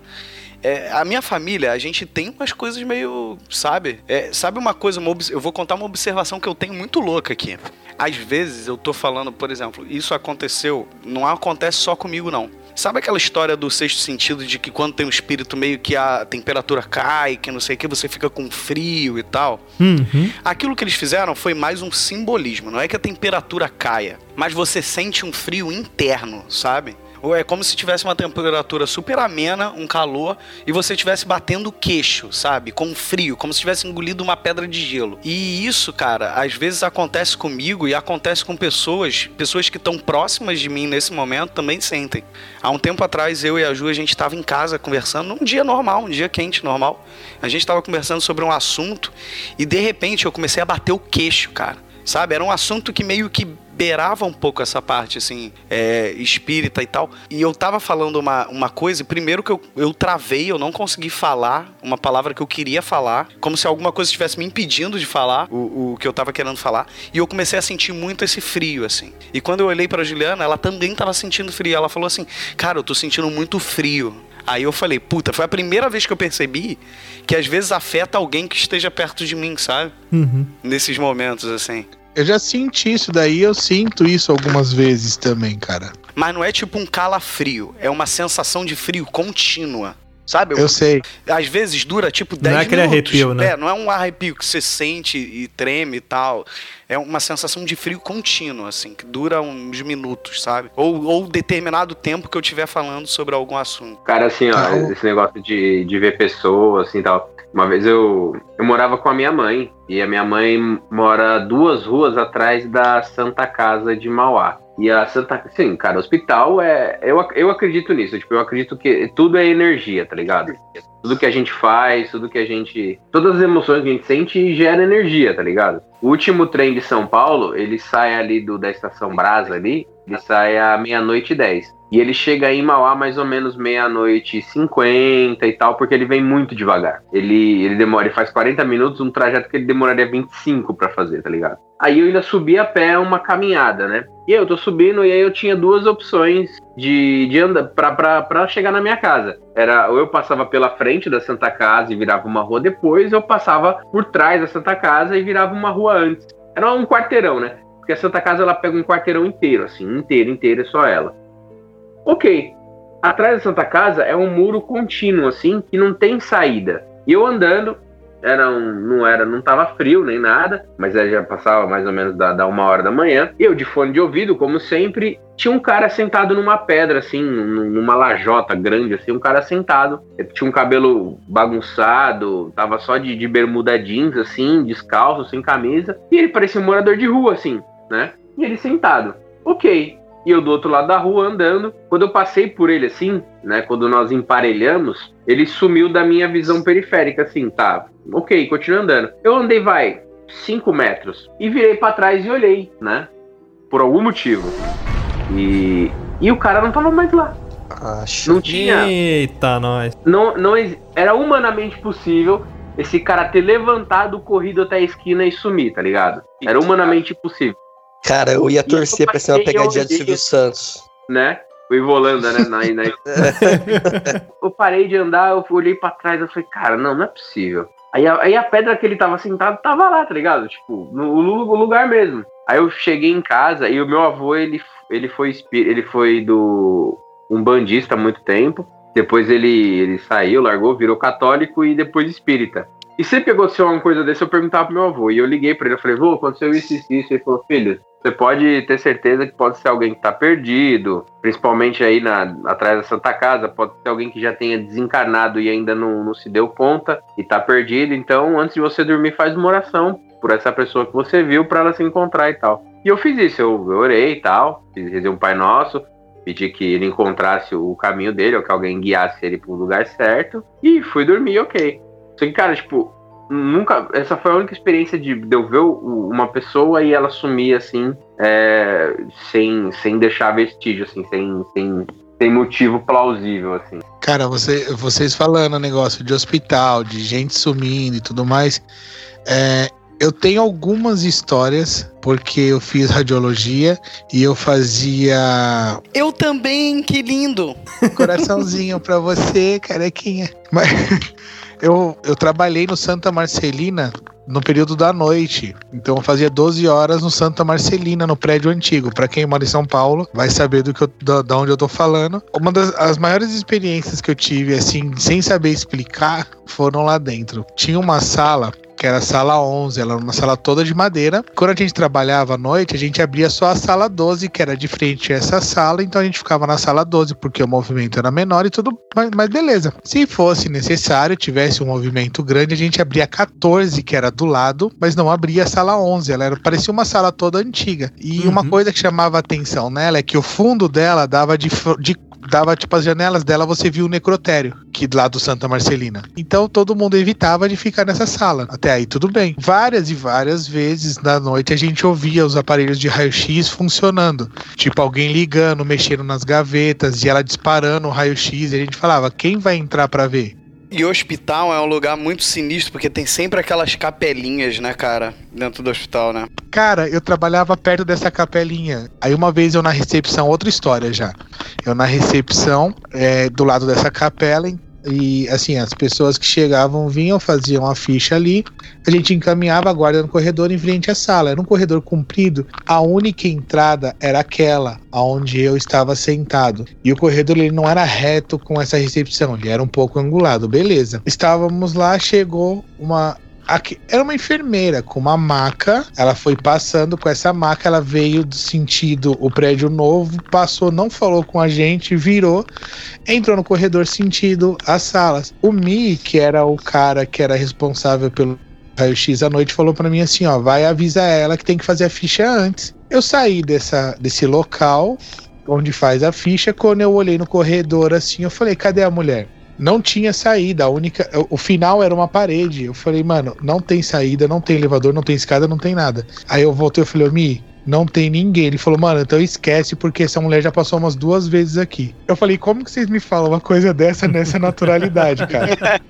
é, a minha família, a gente tem umas coisas meio, sabe? É, sabe uma coisa, uma eu vou contar uma observação que eu tenho muito louca aqui. Às vezes eu tô falando, por exemplo, isso aconteceu, não acontece só comigo não. Sabe aquela história do sexto sentido de que quando tem um espírito meio que a temperatura cai, que não sei o que, você fica com frio e tal? Uhum. Aquilo que eles fizeram foi mais um simbolismo. Não é que a temperatura caia, mas você sente um frio interno, sabe? Ou é como se tivesse uma temperatura super amena, um calor, e você estivesse batendo o queixo, sabe? Com frio, como se tivesse engolido uma pedra de gelo. E isso, cara, às vezes acontece comigo e acontece com pessoas, pessoas que estão próximas de mim nesse momento também sentem. Há um tempo atrás, eu e a Ju, a gente estava em casa conversando, num dia normal, um dia quente normal. A gente estava conversando sobre um assunto e de repente eu comecei a bater o queixo, cara. Sabe? Era um assunto que meio que beirava um pouco essa parte, assim, é, espírita e tal. E eu tava falando uma, uma coisa, primeiro que eu, eu travei, eu não consegui falar uma palavra que eu queria falar, como se alguma coisa estivesse me impedindo de falar o, o que eu tava querendo falar. E eu comecei a sentir muito esse frio, assim. E quando eu olhei pra Juliana, ela também tava sentindo frio. Ela falou assim: Cara, eu tô sentindo muito frio. Aí eu falei, puta, foi a primeira vez que eu percebi que às vezes afeta alguém que esteja perto de mim, sabe? Uhum. Nesses momentos, assim. Eu já senti isso daí, eu sinto isso algumas vezes também, cara. Mas não é tipo um calafrio, é uma sensação de frio contínua. Sabe? Eu sei. Às vezes dura tipo Não 10 é aquele minutos. arrepio, né? É, não é um arrepio que você sente e treme e tal. É uma sensação de frio contínuo, assim, que dura uns minutos, sabe? Ou, ou determinado tempo que eu estiver falando sobre algum assunto. Cara, assim, ó, Não. esse negócio de, de ver pessoas, assim, tal. Uma vez eu, eu morava com a minha mãe, e a minha mãe mora duas ruas atrás da Santa Casa de Mauá. E a Santa... Sim, cara, hospital é... Eu, eu acredito nisso, tipo, eu acredito que tudo é energia, tá ligado? Tudo que a gente faz, tudo que a gente... Todas as emoções que a gente sente gera energia, tá ligado? O último trem de São Paulo, ele sai ali do, da Estação Brasa ali, ele sai à meia-noite e dez. E ele chega em Mauá mais ou menos meia-noite e 50 e tal, porque ele vem muito devagar. Ele, ele demora, ele faz 40 minutos, um trajeto que ele demoraria 25 para fazer, tá ligado? Aí eu ainda subi a pé uma caminhada, né? E aí eu tô subindo e aí eu tinha duas opções de, de andar pra, pra, pra chegar na minha casa. Era ou eu passava pela frente da Santa Casa e virava uma rua depois, ou eu passava por trás da Santa Casa e virava uma rua antes. Era um quarteirão, né? Porque a Santa Casa ela pega um quarteirão inteiro, assim, inteiro, inteiro, é só ela. Ok. Atrás da Santa Casa é um muro contínuo, assim, que não tem saída. E eu andando, era um, não era, não tava frio nem nada, mas já passava mais ou menos da, da, uma hora da manhã. Eu de fone de ouvido, como sempre, tinha um cara sentado numa pedra, assim, numa lajota grande, assim, um cara sentado. Tinha um cabelo bagunçado, tava só de, de bermuda jeans, assim, descalço, sem camisa. E ele parecia um morador de rua, assim, né? E ele sentado. Ok, e eu do outro lado da rua andando. Quando eu passei por ele assim, né, quando nós emparelhamos, ele sumiu da minha visão periférica, assim, tá? Ok, continua andando. Eu andei, vai, 5 metros e virei para trás e olhei, né? Por algum motivo. E, e o cara não tava mais lá. Acho. Não tinha. Eita, nós. Não, não era humanamente possível esse cara ter levantado, corrido até a esquina e sumir, tá ligado? Era humanamente possível. Cara, eu ia torcer pra ser uma pegadinha do Silvio Santos. né? O Ivolanda, né? Na, na... eu parei de andar, eu olhei pra trás, eu falei, cara, não, não é possível. Aí a, aí a pedra que ele tava sentado tava lá, tá ligado? Tipo, no, no lugar mesmo. Aí eu cheguei em casa e o meu avô, ele, ele foi ele foi do um bandista há muito tempo. Depois ele, ele saiu, largou, virou católico e depois espírita. E sempre aconteceu uma coisa dessa, eu perguntava pro meu avô. E eu liguei pra ele, eu falei, vô, aconteceu isso, isso, isso. Ele falou, filho, você pode ter certeza que pode ser alguém que tá perdido, principalmente aí na, atrás da Santa Casa, pode ser alguém que já tenha desencarnado e ainda não, não se deu conta e tá perdido. Então, antes de você dormir, faz uma oração por essa pessoa que você viu pra ela se encontrar e tal. E eu fiz isso, eu, eu orei e tal, fiz rezei um Pai Nosso, pedi que ele encontrasse o caminho dele, ou que alguém guiasse ele pro lugar certo, e fui dormir, ok. Só que, cara, tipo, nunca. Essa foi a única experiência de, de eu ver uma pessoa e ela sumir assim, é, sem, sem deixar vestígio, assim, sem, sem, sem motivo plausível, assim. Cara, você, vocês falando negócio de hospital, de gente sumindo e tudo mais, é, eu tenho algumas histórias, porque eu fiz radiologia e eu fazia Eu também, que lindo. coraçãozinho pra você, carequinha. Mas eu, eu trabalhei no Santa Marcelina no período da noite. Então eu fazia 12 horas no Santa Marcelina, no prédio antigo. Pra quem mora em São Paulo, vai saber do que eu, da, da onde eu tô falando. Uma das as maiores experiências que eu tive, assim, sem saber explicar, foram lá dentro. Tinha uma sala que era a sala 11, ela era uma sala toda de madeira. Quando a gente trabalhava à noite, a gente abria só a sala 12, que era de frente a essa sala, então a gente ficava na sala 12, porque o movimento era menor e tudo, mas, mas beleza. Se fosse necessário, tivesse um movimento grande, a gente abria a 14, que era do lado, mas não abria a sala 11, ela era, parecia uma sala toda antiga. E uma coisa que chamava a atenção nela é que o fundo dela dava de, de dava tipo as janelas dela você viu o necrotério que lá do Santa Marcelina. Então todo mundo evitava de ficar nessa sala. Até aí tudo bem. Várias e várias vezes na noite a gente ouvia os aparelhos de raio-x funcionando. Tipo alguém ligando mexendo nas gavetas e ela disparando o raio-x e a gente falava quem vai entrar pra ver E hospital é um lugar muito sinistro, porque tem sempre aquelas capelinhas, né, cara? Dentro do hospital, né? Cara, eu trabalhava perto dessa capelinha. Aí uma vez eu na recepção, outra história já. Eu na recepção, é, do lado dessa capela, e assim, as pessoas que chegavam vinham, faziam a ficha ali, a gente encaminhava a guarda no corredor em frente à sala. Era um corredor comprido, a única entrada era aquela, onde eu estava sentado. E o corredor ele não era reto com essa recepção, ele era um pouco angulado, beleza. Estávamos lá, chegou uma Aqui, era uma enfermeira com uma maca. Ela foi passando com essa maca. Ela veio do sentido o prédio novo, passou, não falou com a gente, virou, entrou no corredor sentido as salas. O Mi, que era o cara que era responsável pelo raio-x à noite, falou para mim assim: ó, vai avisar ela que tem que fazer a ficha antes. Eu saí dessa, desse local onde faz a ficha. Quando eu olhei no corredor assim, eu falei: cadê a mulher? Não tinha saída. A única, o final era uma parede. Eu falei, mano, não tem saída, não tem elevador, não tem escada, não tem nada. Aí eu voltei e falei, Mi, não tem ninguém. Ele falou, mano, então esquece, porque essa mulher já passou umas duas vezes aqui. Eu falei, como que vocês me falam uma coisa dessa nessa naturalidade, cara?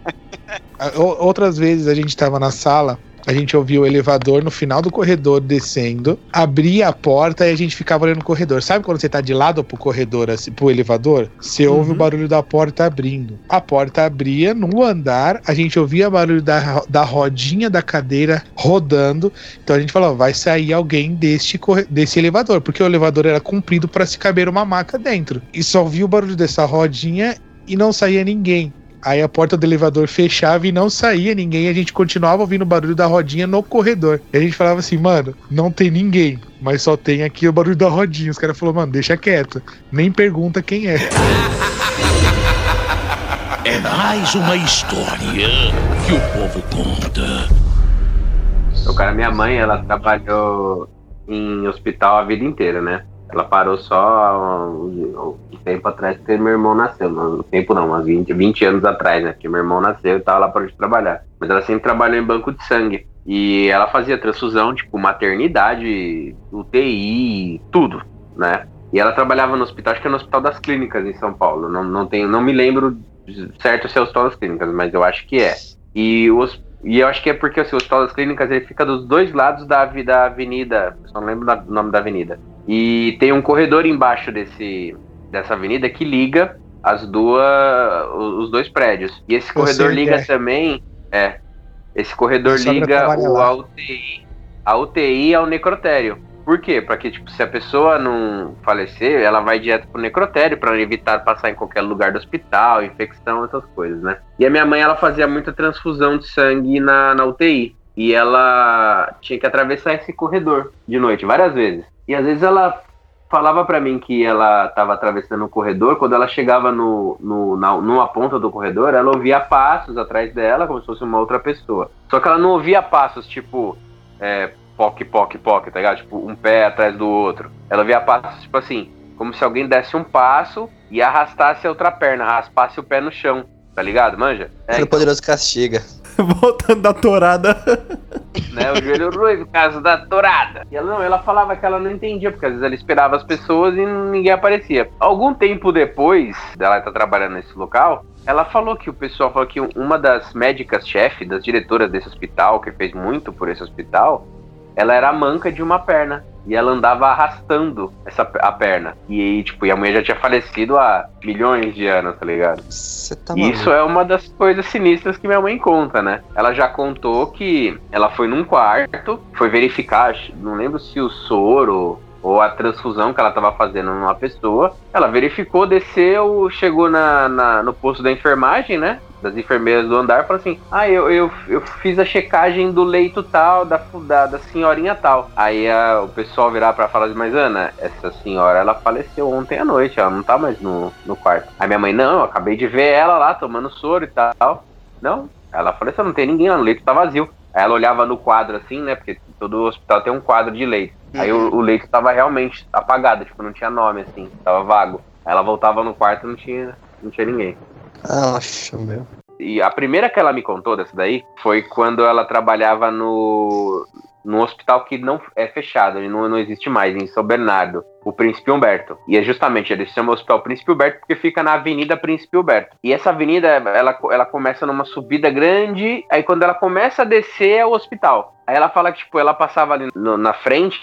Outras vezes a gente tava na sala, a gente ouvia o elevador no final do corredor descendo, abria a porta e a gente ficava olhando o corredor. Sabe quando você tá de lado pro corredor, assim, pro elevador? Você ouve o barulho da porta abrindo. A porta abria no andar, a gente ouvia o barulho da, da rodinha da cadeira rodando. Então a gente falou, vai sair alguém deste, desse elevador, porque o elevador era comprido para se caber uma maca dentro. E só ouvia o barulho dessa rodinha e não saía ninguém. Aí a porta do elevador fechava e não saía ninguém. A gente continuava ouvindo o barulho da rodinha no corredor. E a gente falava assim, mano, não tem ninguém, mas só tem aqui o barulho da rodinha. Os caras falaram, mano, deixa quieto. Nem pergunta quem é. É mais uma história que o povo conta. O cara, minha mãe, ela trabalhou em hospital a vida inteira, né? Ela parou só um, um tempo atrás porque meu irmão nasceu. Não, um tempo não, uns 20, 20 anos atrás, né? Porque meu irmão nasceu e tal, ela parou de trabalhar. Mas ela sempre trabalhou em banco de sangue. E ela fazia transfusão, tipo, maternidade, UTI, tudo, né? E ela trabalhava no hospital, acho que é no Hospital das Clínicas em São Paulo. Não, não, tenho, não me lembro certo se é o Hospital das Clínicas, mas eu acho que é. E, o hos- e eu acho que é porque assim, o Hospital das Clínicas ele fica dos dois lados da, da avenida, eu só não lembro o nome da avenida. E tem um corredor embaixo desse, dessa avenida que liga as duas, os dois prédios. E esse Eu corredor liga é. também, é, esse corredor liga o, a UTI, a UTI ao necrotério. Por quê? Para que tipo, se a pessoa não falecer, ela vai direto pro necrotério para evitar passar em qualquer lugar do hospital, infecção, essas coisas, né? E a minha mãe, ela fazia muita transfusão de sangue na, na UTI. E ela tinha que atravessar esse corredor de noite, várias vezes. E às vezes ela falava pra mim que ela tava atravessando o corredor, quando ela chegava no, no, na, numa ponta do corredor, ela ouvia passos atrás dela, como se fosse uma outra pessoa. Só que ela não ouvia passos, tipo, é, poc, poc, poc, tá ligado? Tipo, um pé atrás do outro. Ela ouvia passos, tipo assim, como se alguém desse um passo e arrastasse a outra perna, raspasse o pé no chão, tá ligado? Manja? É, Todo poderoso castiga. Voltando da torada. né? O joelho ruivo, caso da tourada. E ela não, ela falava que ela não entendia, porque às vezes ela esperava as pessoas e ninguém aparecia. Algum tempo depois dela estar trabalhando nesse local, ela falou que o pessoal falou que uma das médicas-chefe, das diretoras desse hospital, que fez muito por esse hospital, ela era manca de uma perna. E ela andava arrastando essa, a perna. E aí, tipo, e a mulher já tinha falecido há milhões de anos, tá ligado? Você tá Isso é uma das coisas sinistras que minha mãe conta, né? Ela já contou que ela foi num quarto, foi verificar, não lembro se o soro ou a transfusão que ela tava fazendo numa pessoa. Ela verificou, desceu, chegou na, na- no posto da enfermagem, né? Das enfermeiras do andar, falou assim: Ah, eu, eu, eu fiz a checagem do leito tal, da, da, da senhorinha tal. Aí a- o pessoal virar pra falar assim: Mas Ana, essa senhora ela faleceu ontem à noite, ela não tá mais no, no quarto. Aí minha mãe: Não, eu acabei de ver ela lá tomando soro e tal. Não, ela faleceu, não tem ninguém lá, o leito tá vazio. Aí ela olhava no quadro assim, né? Porque todo hospital tem um quadro de leito. Aí o, o leito tava realmente apagado, tipo, não tinha nome assim, tava vago. Aí ela voltava no quarto e não tinha, não tinha ninguém. Acha, meu. E a primeira que ela me contou dessa daí foi quando ela trabalhava no num hospital que não é fechado, ele não, não existe mais, em São Bernardo, o Príncipe Humberto. E é justamente, ele se chama Hospital Príncipe Humberto porque fica na Avenida Príncipe Humberto. E essa avenida, ela, ela começa numa subida grande, aí quando ela começa a descer é o hospital. Aí ela fala que, tipo, ela passava ali no- na frente,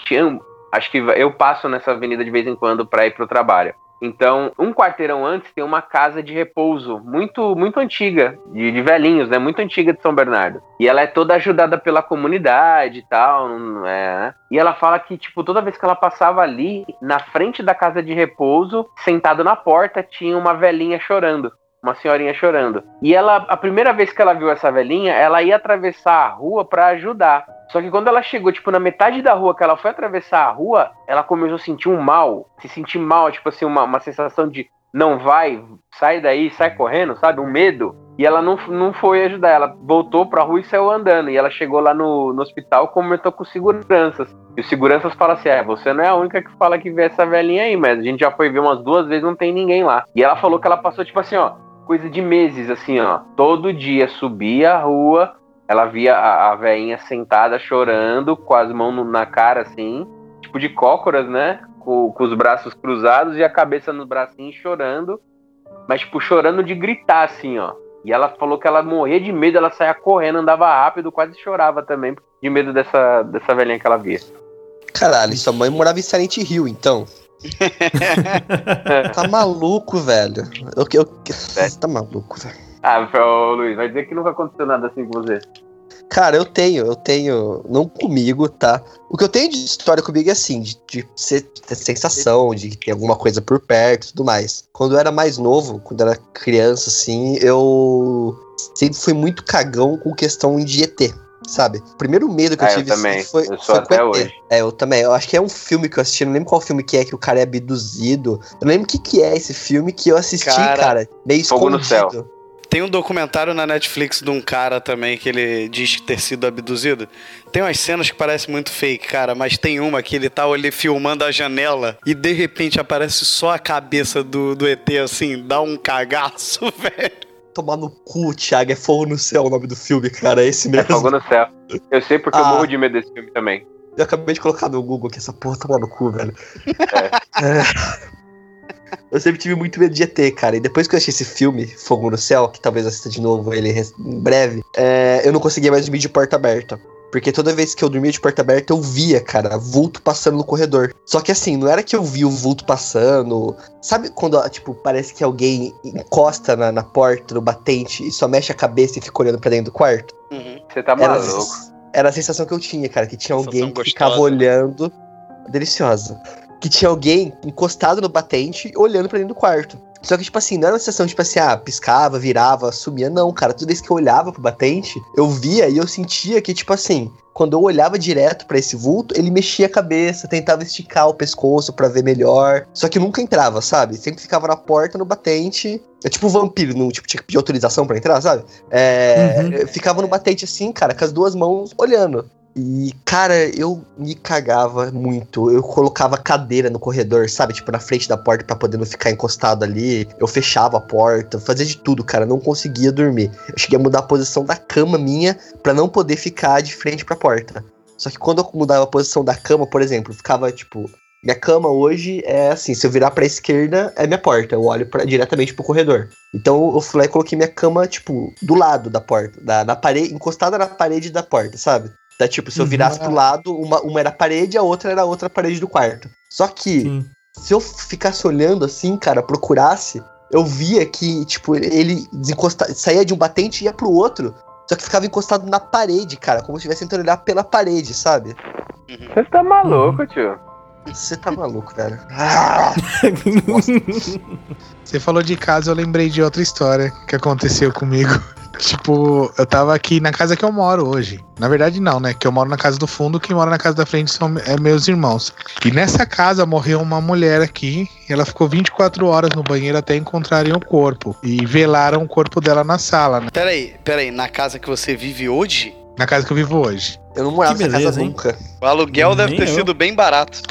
acho que eu passo nessa avenida de vez em quando para ir pro trabalho. Então, um quarteirão antes tem uma casa de repouso muito muito antiga, de, de velhinhos, né? Muito antiga de São Bernardo. E ela é toda ajudada pela comunidade e tal, é, né? E ela fala que, tipo, toda vez que ela passava ali, na frente da casa de repouso, sentado na porta, tinha uma velhinha chorando. Uma senhorinha chorando. E ela, a primeira vez que ela viu essa velhinha, ela ia atravessar a rua pra ajudar. Só que quando ela chegou, tipo, na metade da rua, que ela foi atravessar a rua, ela começou a sentir um mal. Se sentir mal, tipo assim, uma, uma sensação de não vai, sai daí, sai correndo, sabe? Um medo. E ela não, não foi ajudar, ela voltou pra rua e saiu andando. E ela chegou lá no, no hospital comentou com seguranças. E os seguranças falam assim: é, você não é a única que fala que vê essa velhinha aí, mas a gente já foi ver umas duas vezes não tem ninguém lá. E ela falou que ela passou, tipo assim, ó, coisa de meses, assim, ó. Todo dia subia a rua, ela via a, a velhinha sentada chorando, com as mãos no- na cara, assim. tipo de cócoras, né? Com, com os braços cruzados e a cabeça no bracinho chorando. Mas, tipo, chorando de gritar, assim, ó. E ela falou que ela morria de medo, ela saía correndo, andava rápido, quase chorava também, de medo dessa, dessa velhinha que ela via. Caralho, sua mãe morava em Silent Hill, então. tá maluco, velho. Eu, eu, você tá maluco, velho. Ah, ô, Luiz, vai dizer que nunca aconteceu nada assim com você. Cara, eu tenho, eu tenho, não comigo, tá? O que eu tenho de história comigo é assim, de, de ser, ter sensação, de ter alguma coisa por perto e tudo mais. Quando eu era mais novo, quando eu era criança, assim, eu sempre fui muito cagão com questão de ET. Sabe? O primeiro medo que eu Ah, eu tive também. assim, foi, Eu sou foi até com ET. hoje. É, eu também. Eu acho que é um filme que eu assisti, não lembro qual filme que é, que o cara é abduzido. Eu não lembro o que, que é esse filme que eu assisti, Cara, cara, meio Fogo no escondido. Tem um documentário na Netflix de um cara também que ele diz ter sido abduzido. Tem umas cenas que parecem muito fake, cara, mas tem uma que ele tá ali filmando a janela e de repente aparece só a cabeça do, do ET assim, dá um cagaço, velho. Tomar no cu, Thiago, é Fogo no Céu o nome do filme, cara, é esse É mesmo. fogo no céu. Eu sei porque eu Ah. morro de medo desse filme também. Eu acabei de colocar no Google que essa porra toma no cu, velho. É. Eu sempre tive muito medo de ET, cara. E depois que eu achei esse filme, Fogo no Céu, que talvez assista de novo ele em breve, é, eu não conseguia mais dormir de porta aberta. Porque toda vez que eu dormia de porta aberta, eu via, cara, vulto passando no corredor. Só que assim, não era que eu via o vulto passando. Sabe quando, tipo, parece que alguém encosta na, na porta, no batente, e só mexe a cabeça e fica olhando pra dentro do quarto? Você tá Era, maluco. era a sensação que eu tinha, cara, que tinha alguém que ficava gostosa. olhando. Deliciosa. Que tinha alguém encostado no batente olhando pra dentro do quarto. Só que, tipo assim, não era uma sensação, tipo assim, ah, piscava, virava, sumia, não, cara. Toda vez que eu olhava pro batente, eu via e eu sentia que, tipo assim, quando eu olhava direto pra esse vulto, ele mexia a cabeça, tentava esticar o pescoço pra ver melhor. Só que nunca entrava, sabe? Sempre ficava na porta, no batente. É tipo um vampiro, não, tipo, tinha que pedir autorização pra entrar, sabe? É, Uhum. Ficava no batente assim, cara, com as duas mãos olhando. E, cara, eu me cagava muito. Eu colocava cadeira no corredor, sabe? Tipo, na frente da porta pra poder não ficar encostado ali. Eu fechava a porta, fazia de tudo, cara. Não conseguia dormir. Eu cheguei a mudar a posição da cama minha pra não poder ficar de frente pra porta. Só que quando eu mudava a posição da cama, por exemplo, ficava tipo. Minha cama hoje é assim, se eu virar pra esquerda, é minha porta. Eu olho pra, diretamente pro corredor. Então eu fui lá e coloquei minha cama, tipo, do lado da porta. Da, na parede, encostada na parede da porta, sabe? Tá, tipo, se eu Uhum. virasse pro lado, uma, uma era a parede, a outra era a outra parede do quarto. Só que, Sim. se eu ficasse olhando assim, cara, procurasse, eu via que, tipo, ele desencosta... saía de um batente e ia pro outro. Só que ficava encostado na parede, cara, como se estivesse tentando olhar pela parede, sabe? Você tá maluco, tio. Você tá maluco, velho. Ah! Você falou de casa, eu lembrei de outra história que aconteceu comigo. Tipo, eu tava aqui na casa que eu moro hoje. Na verdade, não, né? Que eu moro na casa do fundo, quem mora na casa da frente são é, meus irmãos. E nessa casa morreu uma mulher aqui. E ela ficou 24 horas no banheiro até encontrarem o corpo. E velaram o corpo dela na sala, né? Peraí, peraí, na casa que você vive hoje, Na casa que eu vivo hoje. Eu não morava nessa casa hein? nunca. o aluguel deve Nem ter eu. sido bem barato.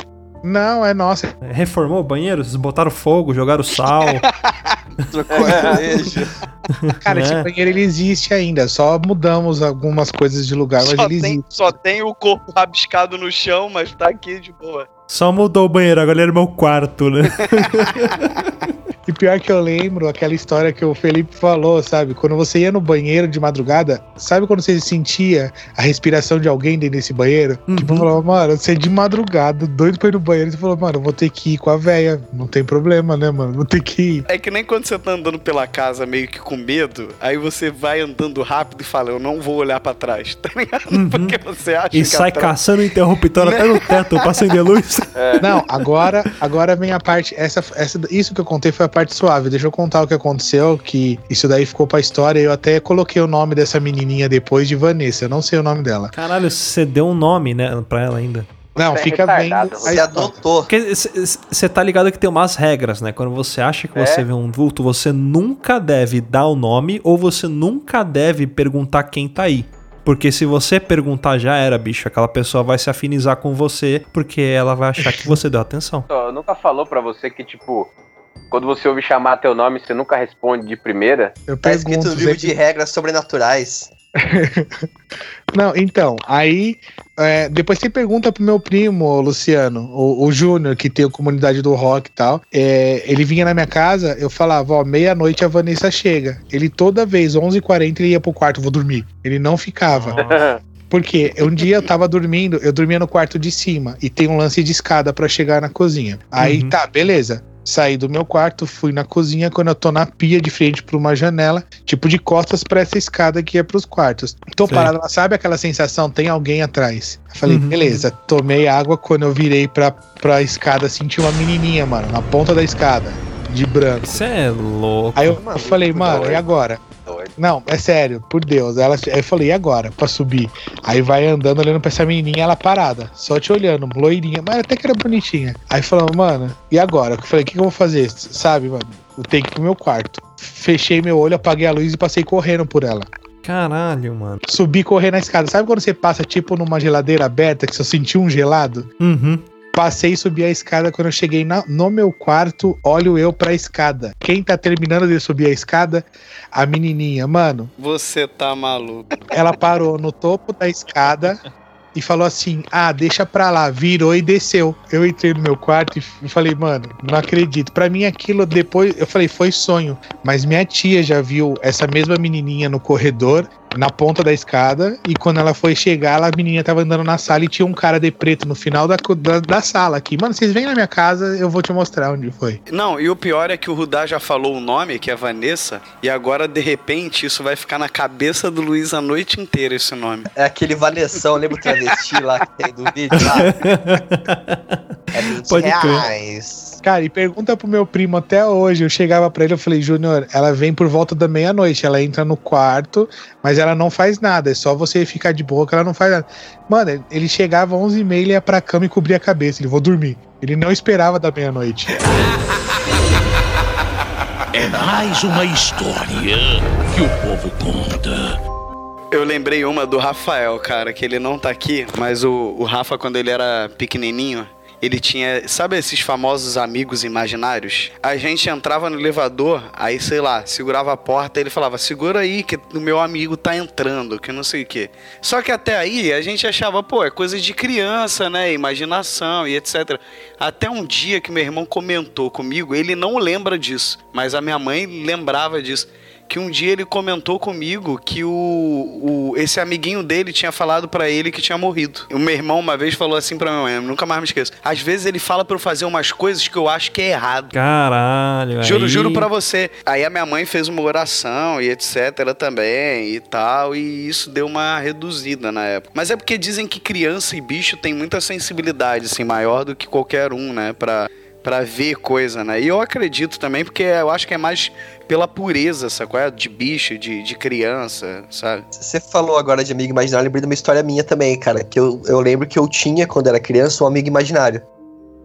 Não, é nossa. Reformou o banheiro? Vocês botaram fogo, jogaram sal. Trocou azulejo. Cara, É. esse banheiro ele existe ainda. Só mudamos algumas coisas de lugar, mas Só ele tem, existe. só tem o corpo rabiscado no chão, mas tá aqui de boa. Só mudou o banheiro, agora ele é meu quarto, né? E pior que eu lembro aquela história que o Felipe falou, sabe? Quando você ia no banheiro de madrugada, sabe quando você sentia a respiração de alguém dentro desse banheiro? Uhum. Tipo, falava, mano, você é de madrugada, doido pra ir no banheiro. Você falou, mano, eu vou ter que ir com a véia. Não tem problema, né, mano? Vou ter que ir. É que nem quando você tá andando pela casa meio que com medo, aí você vai andando rápido e fala, eu não vou olhar pra trás, tá ligado? Uhum. Porque você acha E que sai atrás- caçando o interruptor até no teto pra acender luz. Não, agora, agora vem a parte. Essa, essa, isso que eu contei foi a parte suave. Deixa eu contar o que aconteceu, que isso daí ficou pra história. Eu até coloquei o nome dessa menininha depois de Vanessa. Eu não sei o nome dela. Caralho, você deu um nome, né, pra ela ainda. Não, Você é fica bem. Você adotou. Porque você tá ligado que tem umas regras, né? Quando você acha que É. você vê um vulto, você nunca deve dar o nome ou você nunca deve perguntar quem tá aí. Porque se você perguntar já era, bicho, aquela pessoa vai se afinizar com você porque ela vai achar que você deu atenção. Nunca falou pra você que, tipo, quando você ouve chamar teu nome, você nunca responde de primeira? Eu Tá escrito pergunto no livro de regras sobrenaturais. Não, então, aí é, depois você pergunta pro meu primo, o Luciano, o, o Júnior, que tem a comunidade do rock e tal. É, ele vinha na minha casa, eu falava, ó, meia-noite a Vanessa chega. Ele toda vez, 11h40, ele ia pro quarto, vou dormir. Ele não ficava. Porque um dia eu tava dormindo, eu dormia no quarto de cima e tem um lance de escada pra chegar na cozinha. Aí Uhum. tá, beleza. Saí do meu quarto, fui na cozinha. Quando eu tô na pia de frente pra uma janela, tipo de costas pra essa escada que ia pros quartos. Tô Sei. parado lá, sabe aquela sensação? Tem alguém atrás. Eu falei, Uhum. beleza, tomei água. Quando eu virei pra, pra escada, senti uma menininha, mano, na ponta da escada, de branco. Você é louco. Aí eu, eu falei, mano, e agora? Não, é sério, por Deus. Ela, aí eu falei, e agora? Pra subir. Aí vai andando, olhando pra essa menininha, ela parada, só te olhando, loirinha, mas até que era bonitinha. Aí falando, mano, e agora? Eu falei, o que, que eu vou fazer? Sabe, mano? Eu tenho que ir pro meu quarto. Fechei meu olho, apaguei a luz e passei correndo por ela. Caralho, mano. Subi correndo na escada. Sabe quando você passa tipo numa geladeira aberta que você sentiu um gelado? Uhum. Passei e subi a escada. Quando eu cheguei na- no meu quarto, olho eu pra escada. Quem tá terminando de subir a escada? A menininha. Mano, Você tá maluco. ela parou no topo da escada e falou assim: Ah, deixa pra lá. Virou e desceu. Eu entrei no meu quarto e falei, mano, não acredito. Pra mim, aquilo depois, eu falei, foi sonho. Mas minha tia já viu essa mesma menininha no corredor, na ponta da escada. E quando ela foi chegar, ela, a menininha tava andando na sala e tinha um cara de preto no final da, da, da sala aqui. Mano, vocês vêm na minha casa, eu vou te mostrar onde foi. Não, e o pior é que o Rudá já falou o nome, que é Vanessa, e agora, de repente, isso vai ficar na cabeça do Luiz a noite inteira, esse nome. É aquele Vanessão, lembra o travesti lá que tem do vídeo lá? É 20 Pode reais. Cara, e pergunta pro meu primo até hoje. Eu chegava pra ele, eu falei, Júnior, ela vem por volta da meia-noite. Ela entra no quarto, mas ela não faz nada. É só você ficar de boa que ela não faz nada. Mano, ele chegava às 11h30, ele ia pra cama e cobria a cabeça. Ele, vou dormir. Ele não esperava da meia-noite. É mais uma história que o povo conta. Eu lembrei uma do Rafael, cara, que ele não tá aqui, mas o, o Rafa, quando ele era pequenininho, ele tinha, sabe esses famosos amigos imaginários? A gente entrava no elevador, aí sei lá, segurava a porta, ele falava: "Segura aí que o meu amigo tá entrando", que não sei o quê. Só que até aí a gente achava, pô, é coisa de criança, né? Imaginação e etc. Até um dia que meu irmão comentou comigo, ele não lembra disso, mas a minha mãe lembrava disso que um dia ele comentou comigo que o, o- esse amiguinho dele tinha falado pra ele que tinha morrido. O meu irmão uma vez falou assim pra minha mãe, nunca mais me esqueço. Às vezes ele fala pra eu fazer umas coisas que eu acho que é errado. Caralho, Juro, aí- juro pra você. Aí a minha mãe fez uma oração e etc também e tal, e isso deu uma reduzida na época. Mas é porque dizem que criança e bicho tem muita sensibilidade, assim, maior do que qualquer um, né, pra, pra ver coisa, né. E eu acredito também, porque eu acho que é mais pela pureza, sacou? É? De bicho, de, de criança, sabe? Você falou agora de amigo imaginário, eu lembrei de uma história minha também, cara. Que eu, eu lembro que eu tinha, quando era criança, um amigo imaginário.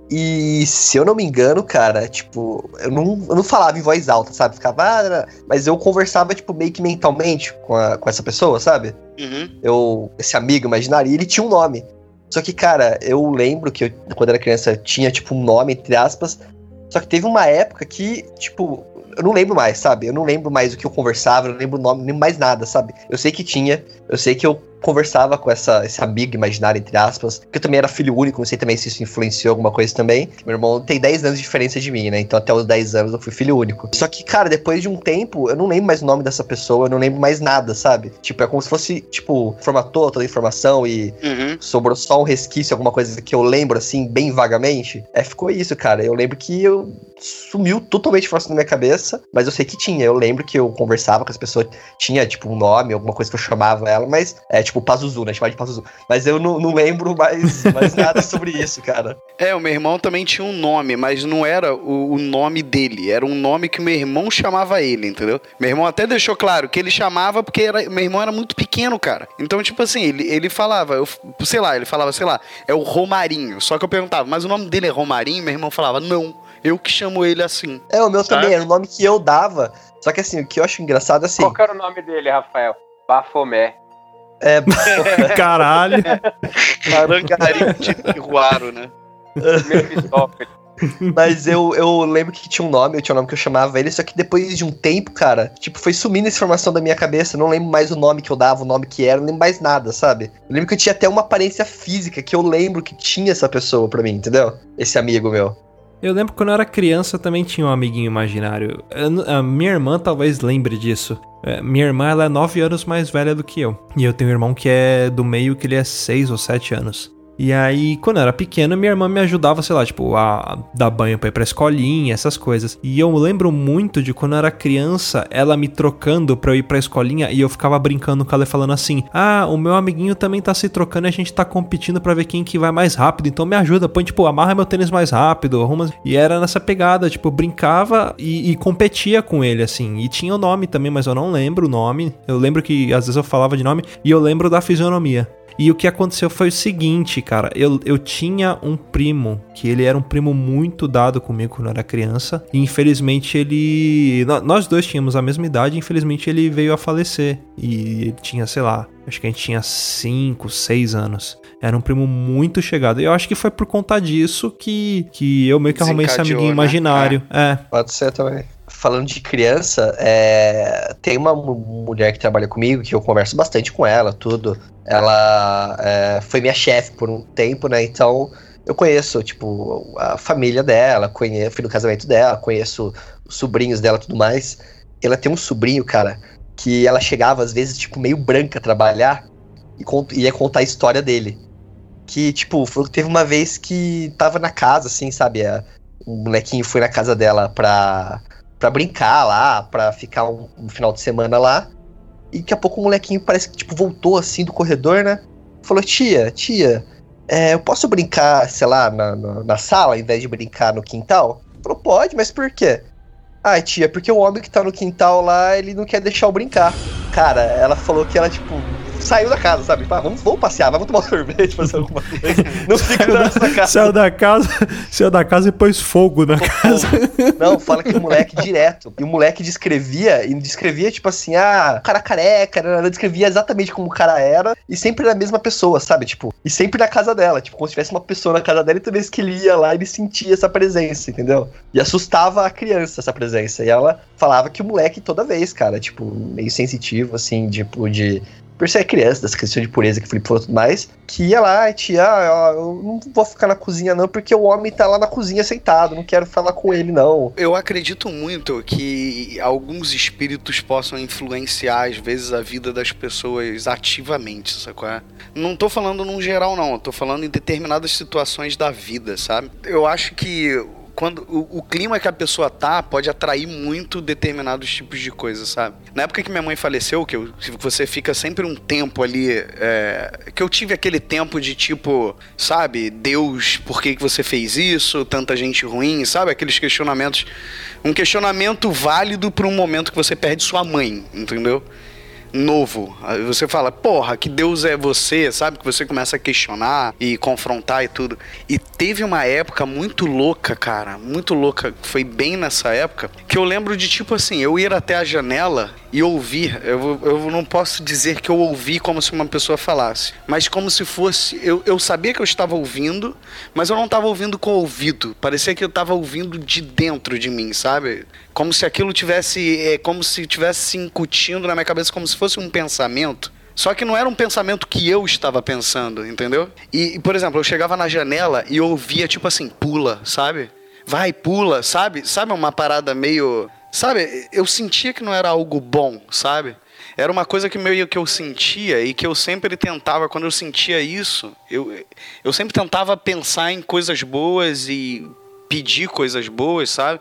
E se eu não me engano, cara, tipo, eu não, eu não falava em voz alta, sabe? Ficava, ah, mas eu conversava, tipo, meio que mentalmente com, a- com essa pessoa, sabe? Uhum. eu, esse amigo imaginário, e ele tinha um nome. Só que, cara, eu lembro que eu, quando era criança tinha, tipo, um nome, entre aspas. Só que teve uma época que, tipo, eu não lembro mais, sabe? Eu não lembro mais o que eu conversava, eu não lembro o nome, nem mais nada, sabe? Eu sei que tinha, eu sei que eu conversava com essa, esse amigo imaginário, entre aspas, porque eu também era filho único, não sei também se isso influenciou alguma coisa também. Meu irmão tem 10 anos de diferença de mim, né? Então até os 10 anos eu fui filho único. Só que, cara, depois de um tempo, eu não lembro mais o nome dessa pessoa, eu não lembro mais nada, sabe? Tipo, é como se fosse, tipo, formatou toda a informação e Uhum. sobrou só um resquício, alguma coisa que eu lembro, assim, bem vagamente. É, ficou isso, cara. Eu lembro que eu sumiu totalmente a informação da minha cabeça, mas eu sei que tinha. Eu lembro que eu conversava com as pessoas, tinha, tipo, um nome, alguma coisa que eu chamava ela, mas é tipo Pazuzu, né? Chamava de Pazuzu. Mas eu não, não lembro mais, mais nada sobre isso, cara. É, o meu irmão também tinha um nome, mas não era o, o nome dele, era um nome que o meu irmão chamava ele, entendeu? Meu irmão até deixou claro que ele chamava porque era- meu irmão era muito pequeno, cara. Então, tipo assim, ele, ele falava, eu, sei lá, ele falava, sei lá, é o Romarinho. Só que eu perguntava, mas o nome dele é Romarinho? Meu irmão falava, não, eu que chamo ele assim. É, o meu Sabe? também, era o nome que eu dava. Só que assim, o que eu acho engraçado é assim. Qual era o nome dele, Rafael? Bafomé. É, Caralho. Arangarinho de Ruaro, né? Mephistófeles. Mas eu, eu lembro que tinha um nome, eu tinha um nome que eu chamava ele, só que depois de um tempo, cara, tipo, foi sumindo essa informação da minha cabeça. Eu não lembro mais o nome que eu dava, o nome que era, não lembro mais nada, sabe? Eu lembro que eu tinha até uma aparência física que eu lembro que tinha essa pessoa pra mim, entendeu? Esse amigo meu. Eu lembro quando eu era criança também tinha um amiguinho imaginário. Eu- a minha irmã talvez lembre disso. É, Minha irmã ela é 9 anos mais velha do que eu. E eu tenho um irmão que é do meio que ele é 6 ou 7 anos. E aí, quando eu era pequeno, minha irmã me ajudava, sei lá, tipo, a dar banho pra ir pra escolinha, essas coisas. E eu lembro muito de quando eu era criança, ela me trocando pra eu ir pra escolinha e eu ficava brincando com ela falando assim: Ah, o meu amiguinho também tá se trocando e a gente tá competindo pra ver quem que vai mais rápido. Então me ajuda, põe, tipo, amarra meu tênis mais rápido, arruma. E era nessa pegada, tipo, brincava e, e competia com ele, assim. E tinha o nome também, mas eu não lembro o nome. Eu lembro que às vezes eu falava de nome e eu lembro da fisionomia. E o que aconteceu foi o seguinte, cara. Eu, eu tinha um primo, que ele era um primo muito dado comigo quando eu era criança. E infelizmente ele. nó- Nós dois tínhamos a mesma idade, e infelizmente ele veio a falecer. E ele tinha, sei lá, acho que a gente tinha 5, 6 anos. Era um primo muito chegado. E eu acho que foi por conta disso que, que eu meio que arrumei esse amiguinho né? imaginário. É. Pode ser também. Falando de criança, é, tem uma mu- mulher que trabalha comigo, que eu converso bastante com ela, tudo. Ela é, foi minha chefe por um tempo, né? Então eu conheço, tipo, a família dela, conheço, fui no casamento dela, conheço os sobrinhos dela tudo mais. Ela tem um sobrinho, cara, que ela chegava às vezes, tipo, meio branca a trabalhar e cont- ia contar a história dele. Que, tipo, teve uma vez que tava na casa, assim, sabe? a- um molequinho foi na casa dela pra, pra brincar lá, pra ficar um, um final de semana lá. E daqui a pouco o molequinho parece que, tipo, voltou assim do corredor, né? Falou, tia, tia, é, eu posso brincar, sei lá, na, na, na sala, ao invés de brincar no quintal? Falou, pode, mas por quê? Ah, tia, porque o homem que tá no quintal lá, ele não quer deixar eu brincar. Cara, ela falou que ela, tipo, saiu da casa, sabe? Vamos, vamos passear, vamos tomar um sorvete, fazer alguma coisa. Não fica nessa casa. Saiu da casa, saiu da casa e pôs fogo na casa. Não, fala que o moleque direto. E o moleque descrevia, e descrevia, tipo assim, ah, cara careca, né? ela descrevia exatamente como o cara era, e sempre era a mesma pessoa, sabe? Tipo, e sempre na casa dela, tipo, como se tivesse uma pessoa na casa dela, e toda vez que ele ia lá, ele sentia essa presença, entendeu? E assustava a criança essa presença. E ela falava que o moleque toda vez, cara, tipo, meio sensitivo, assim, tipo, de. Por ser criança, dessa questão de pureza que falou e tudo mais, que ia lá e tia, ó, eu não vou ficar na cozinha não, porque o homem tá lá na cozinha sentado, não quero falar com ele não. Eu acredito muito que alguns espíritos possam influenciar, às vezes, a vida das pessoas ativamente, sacou? Não tô falando num geral, não. Tô falando em determinadas situações da vida, sabe? Eu acho que quando o, o clima que a pessoa tá pode atrair muito determinados tipos de coisas, sabe? Na época que minha mãe faleceu, que eu- você fica sempre um tempo ali, é, que eu tive aquele tempo de tipo, sabe, Deus, por que, que você fez isso? Tanta gente ruim, sabe? Aqueles questionamentos. Um questionamento válido para um momento que você perde sua mãe, entendeu? Novo. Você fala, porra, que Deus é você, sabe? Que você começa a questionar e confrontar e tudo. E teve uma época muito louca, cara, muito louca, foi bem nessa época, que eu lembro de tipo assim, eu ir até a janela e ouvir. Eu, eu não posso dizer que eu ouvi como se uma pessoa falasse, mas como se fosse. Eu, eu sabia que eu estava ouvindo, mas eu não estava ouvindo com o ouvido. Parecia que eu estava ouvindo de dentro de mim, sabe? Como se aquilo tivesse. É, como se tivesse se incutindo na minha cabeça, como se fosse um pensamento. Só que não era um pensamento que eu estava pensando, entendeu? E, por exemplo, eu chegava na janela e ouvia, tipo assim, pula, sabe? Vai, pula, sabe? Sabe uma parada meio. Sabe? Eu sentia que não era algo bom, sabe? Era uma coisa que meio que eu sentia e que eu sempre tentava, quando eu sentia isso, eu, eu sempre tentava pensar em coisas boas e pedir coisas boas, sabe?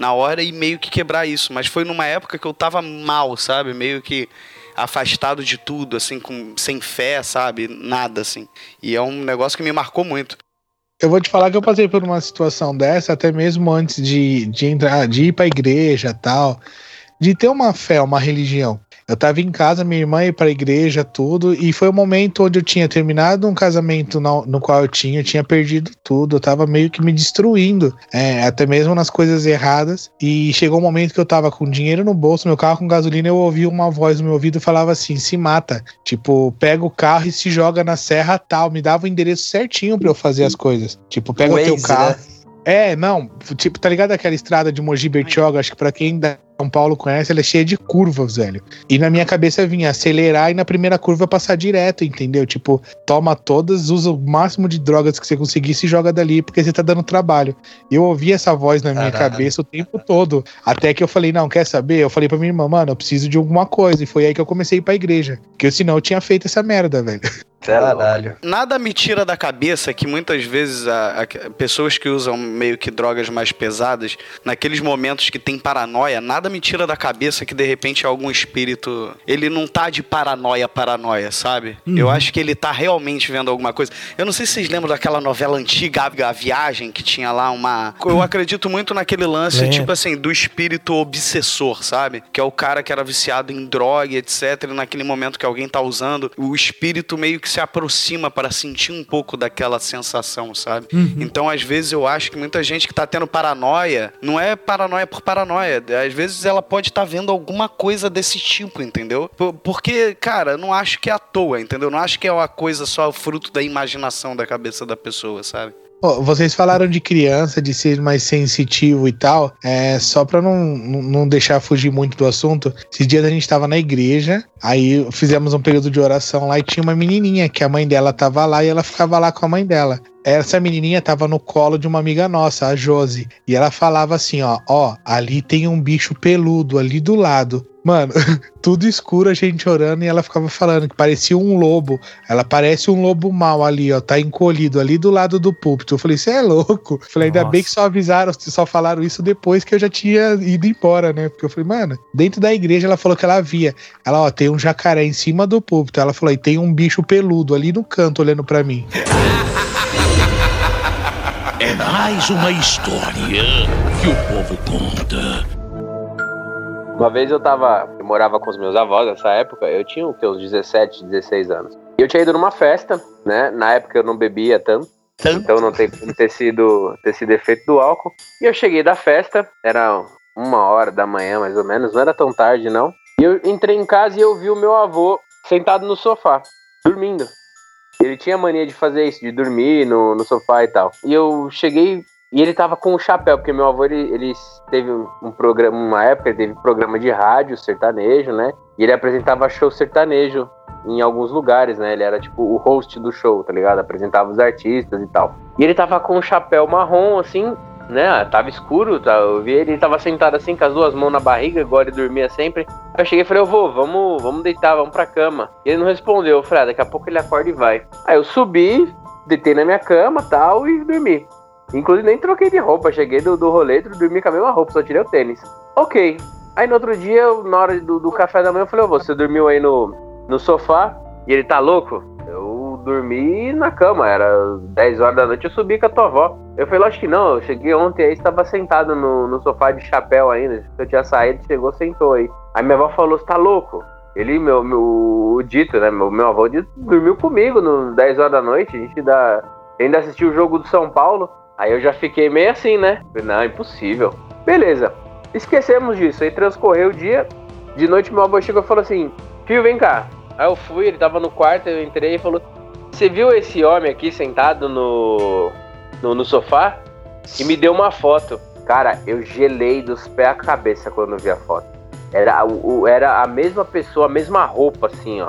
Na hora e meio que quebrar isso. Mas foi numa época que eu tava mal, sabe? Meio que afastado de tudo, assim, com, sem fé, sabe? Nada, assim. E é um negócio que me marcou muito. Eu vou te falar que eu passei por uma situação dessa, até mesmo antes de, de entrar, de ir pra igreja tal, de ter uma fé, uma religião. Eu tava em casa, minha irmã ia pra igreja, tudo, e foi o momento onde eu tinha terminado um casamento no, no qual eu tinha, eu tinha perdido tudo, eu tava meio que me destruindo, é, até mesmo nas coisas erradas, e chegou um momento que eu tava com dinheiro no bolso, meu carro com gasolina, eu ouvi uma voz no meu ouvido falava assim, se mata, tipo, pega o carro e se joga na serra tal, me dava o endereço certinho pra eu fazer as coisas, tipo, pega o, teu Waze, carro... né? É, não, tipo, tá ligado aquela estrada de Mogi Bertioga? Acho que pra quem da São Paulo conhece, ela é cheia de curvas, velho. E na minha cabeça vinha acelerar e na primeira curva passar direto, entendeu? Tipo, toma todas, usa o máximo de drogas que você conseguir e se joga dali, porque você tá dando trabalho. Eu ouvi essa voz na minha Caralho. cabeça o tempo todo. Até que eu falei, não, quer saber? Eu falei pra minha irmã, mano, eu preciso de alguma coisa. E foi aí que eu comecei a ir pra igreja. Porque senão eu tinha feito essa merda, velho. Caralho. Nada me tira da cabeça que muitas vezes a- a- pessoas que usam meio que drogas mais pesadas, naqueles momentos que tem paranoia, nada me tira da cabeça que de repente algum espírito. Ele não tá de paranoia, paranoia, sabe? Eu acho que ele tá realmente vendo alguma coisa. Eu não sei se vocês lembram daquela novela antiga, A Viagem, que tinha lá uma. Eu acredito muito naquele lance, Lembro. tipo assim, do espírito obsessor, sabe? Que é o cara que era viciado em droga, etc. E naquele momento que alguém tá usando, o espírito meio que se aproxima para sentir um pouco daquela sensação, sabe? Então, às vezes, eu acho que muita gente que tá tendo paranoia, não é paranoia por paranoia. Às vezes ela pode estar vendo alguma coisa desse tipo, entendeu? Por- Porque, cara, eu não acho que é à toa, entendeu? Não acho que é uma coisa só fruto da imaginação da cabeça da pessoa, sabe? Vocês falaram de criança, de ser mais sensitivo e tal. É, só pra não não deixar fugir muito do assunto, esses dias a gente tava na igreja, aí fizemos um período de oração lá e tinha uma menininha que a mãe dela tava lá e ela ficava lá com a mãe dela. Essa menininha tava no colo de uma amiga nossa, a Josi, e ela falava assim, ó, ó, ali tem um bicho peludo ali do lado. Mano, tudo escuro, a gente orando, e ela ficava falando que parecia um lobo. Ela parece um lobo mau ali, ó, tá encolhido ali do lado do púlpito. Eu falei, você é louco? Eu falei, ainda Nossa. bem que só avisaram, só falaram isso depois que eu já tinha ido embora, né? Porque eu falei, mano, dentro da igreja ela falou que ela via. Ela, ó, tem um jacaré em cima do púlpito. Ela falou, e tem um bicho peludo ali no canto olhando pra mim. É mais uma história que o povo conta. Uma vez eu tava. Eu morava com os meus avós nessa época, eu tinha o que, uns 17, 16 anos. E eu tinha ido numa festa, né? Na época eu não bebia tanto. Então não tem como ter sido, ter sido efeito do álcool. E eu cheguei da festa, era uma hora da manhã mais ou menos, não era tão tarde não. E eu entrei em casa e eu vi o meu avô sentado no sofá, dormindo. Ele tinha mania de fazer isso, de dormir no, no sofá e tal. E eu cheguei e ele tava com o chapéu, porque meu avô, ele, ele teve um, programa, uma época, ele teve programa de rádio sertanejo, né? E ele apresentava show sertanejo em alguns lugares, né? Ele era tipo o host do show, tá ligado? Apresentava os artistas e tal. E ele tava com um chapéu marrom, assim, né? Tava escuro, tá? eu vi ele, ele tava sentado assim, com as duas mãos na barriga, igual ele dormia sempre. Aí eu cheguei e falei, eu vou, vamos, vamos deitar, vamos pra cama. E ele não respondeu, eu falei, ah, daqui a pouco ele acorda e vai. Aí eu subi, deitei na minha cama tal, e dormi. Inclusive nem troquei de roupa, cheguei do, do rolê, dormi com a mesma roupa, só tirei o tênis. Ok. Aí no outro dia, na hora do, do café da manhã, eu falei, ô, você dormiu aí no, no sofá? E ele tá louco? Eu dormi na cama, era 10 horas da noite, eu subi com a tua avó. Eu falei, lógico que não, eu cheguei ontem aí, você tava sentado no, no sofá de chapéu ainda. Eu tinha saído, chegou, sentou aí. Aí minha avó falou, você tá louco? Ele, meu, meu, o Dito, né, meu, meu avô Dito, dormiu comigo no 10 horas da noite, a gente dá, ainda assistiu o jogo do São Paulo. Aí eu já fiquei meio assim, né? Falei, Não, impossível. Beleza. Esquecemos disso. Aí transcorreu o dia. De noite meu avô chegou e falou assim: Fio, vem cá. Aí eu fui, ele tava no quarto, eu entrei e falou: Você viu esse homem aqui sentado no, no, no sofá? E me deu uma foto. Cara, eu gelei dos pés à cabeça quando vi a foto. Era, o- era a mesma pessoa, a mesma roupa, assim, ó.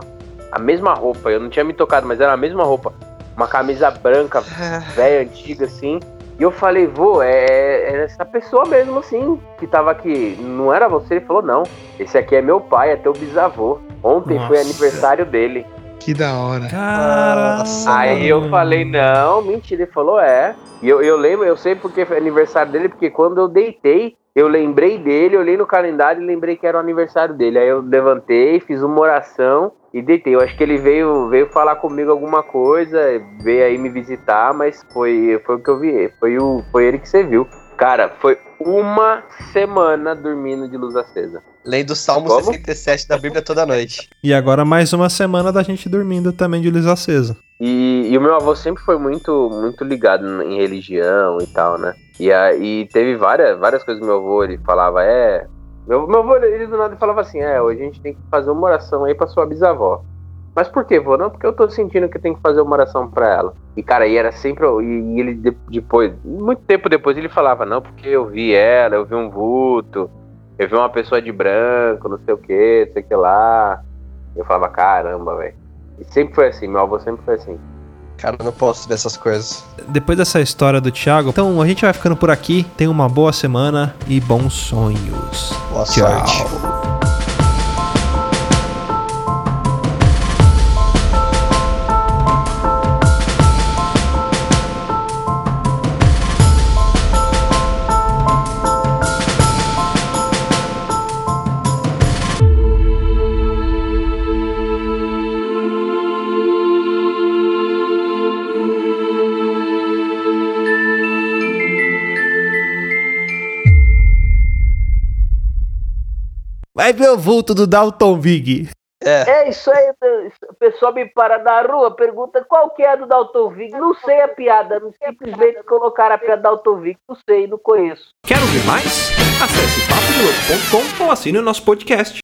A mesma roupa. Eu não tinha me tocado, mas era a mesma roupa. Uma camisa branca, velha, antiga, assim. E eu falei, vô, é, é essa pessoa mesmo, assim, que tava aqui. Não era você? Ele falou, não. Esse aqui é meu pai, é teu bisavô. Ontem foi Nossa. aniversário dele. Que da hora. Cara. Aí eu falei, não, mentira. Ele falou, é. E eu, eu lembro, eu sei porque foi aniversário dele, porque quando eu deitei, eu lembrei dele, olhei no calendário e lembrei que era o aniversário dele. Aí eu levantei, fiz uma oração e deitei. Eu acho que ele veio, veio falar comigo alguma coisa, veio aí me visitar, mas foi, foi o que eu vi. Foi, o, foi ele que você viu. Cara, foi uma semana dormindo de luz acesa. Lei do Salmo Como? 67 da Bíblia toda noite. E agora mais uma semana da gente dormindo também de luz acesa. E, e o meu avô sempre foi muito, muito ligado em religião e tal, né? E aí teve várias, várias coisas que meu avô ele falava, é. Meu, meu avô, ele do nada falava assim, é, hoje a gente tem que fazer uma oração aí pra sua bisavó. Mas por que, vô? Não, porque eu tô sentindo que tem que fazer uma oração pra ela. E, cara, e era sempre. E ele de- depois, muito tempo depois, ele falava, não, porque eu vi ela, eu vi um vulto, eu vi uma pessoa de branco, não sei o que, não sei o que lá. Eu falava, caramba, velho. E sempre foi assim, meu avô sempre foi assim. Cara, eu não posso ver essas coisas. Depois dessa história do Thiago, então a gente vai ficando por aqui. Tenha uma boa semana e bons sonhos. Boa Tchau. sorte. Vai ver o vulto do Dalton Vig. É isso aí, o pessoal me para na rua, pergunta qual que é a do Dalton Vig. Não sei a piada, simplesmente colocaram a piada do Dalton Vig. Não sei, não conheço. Quer ouvir mais? Acesse papodiloto.com ou assine o nosso podcast.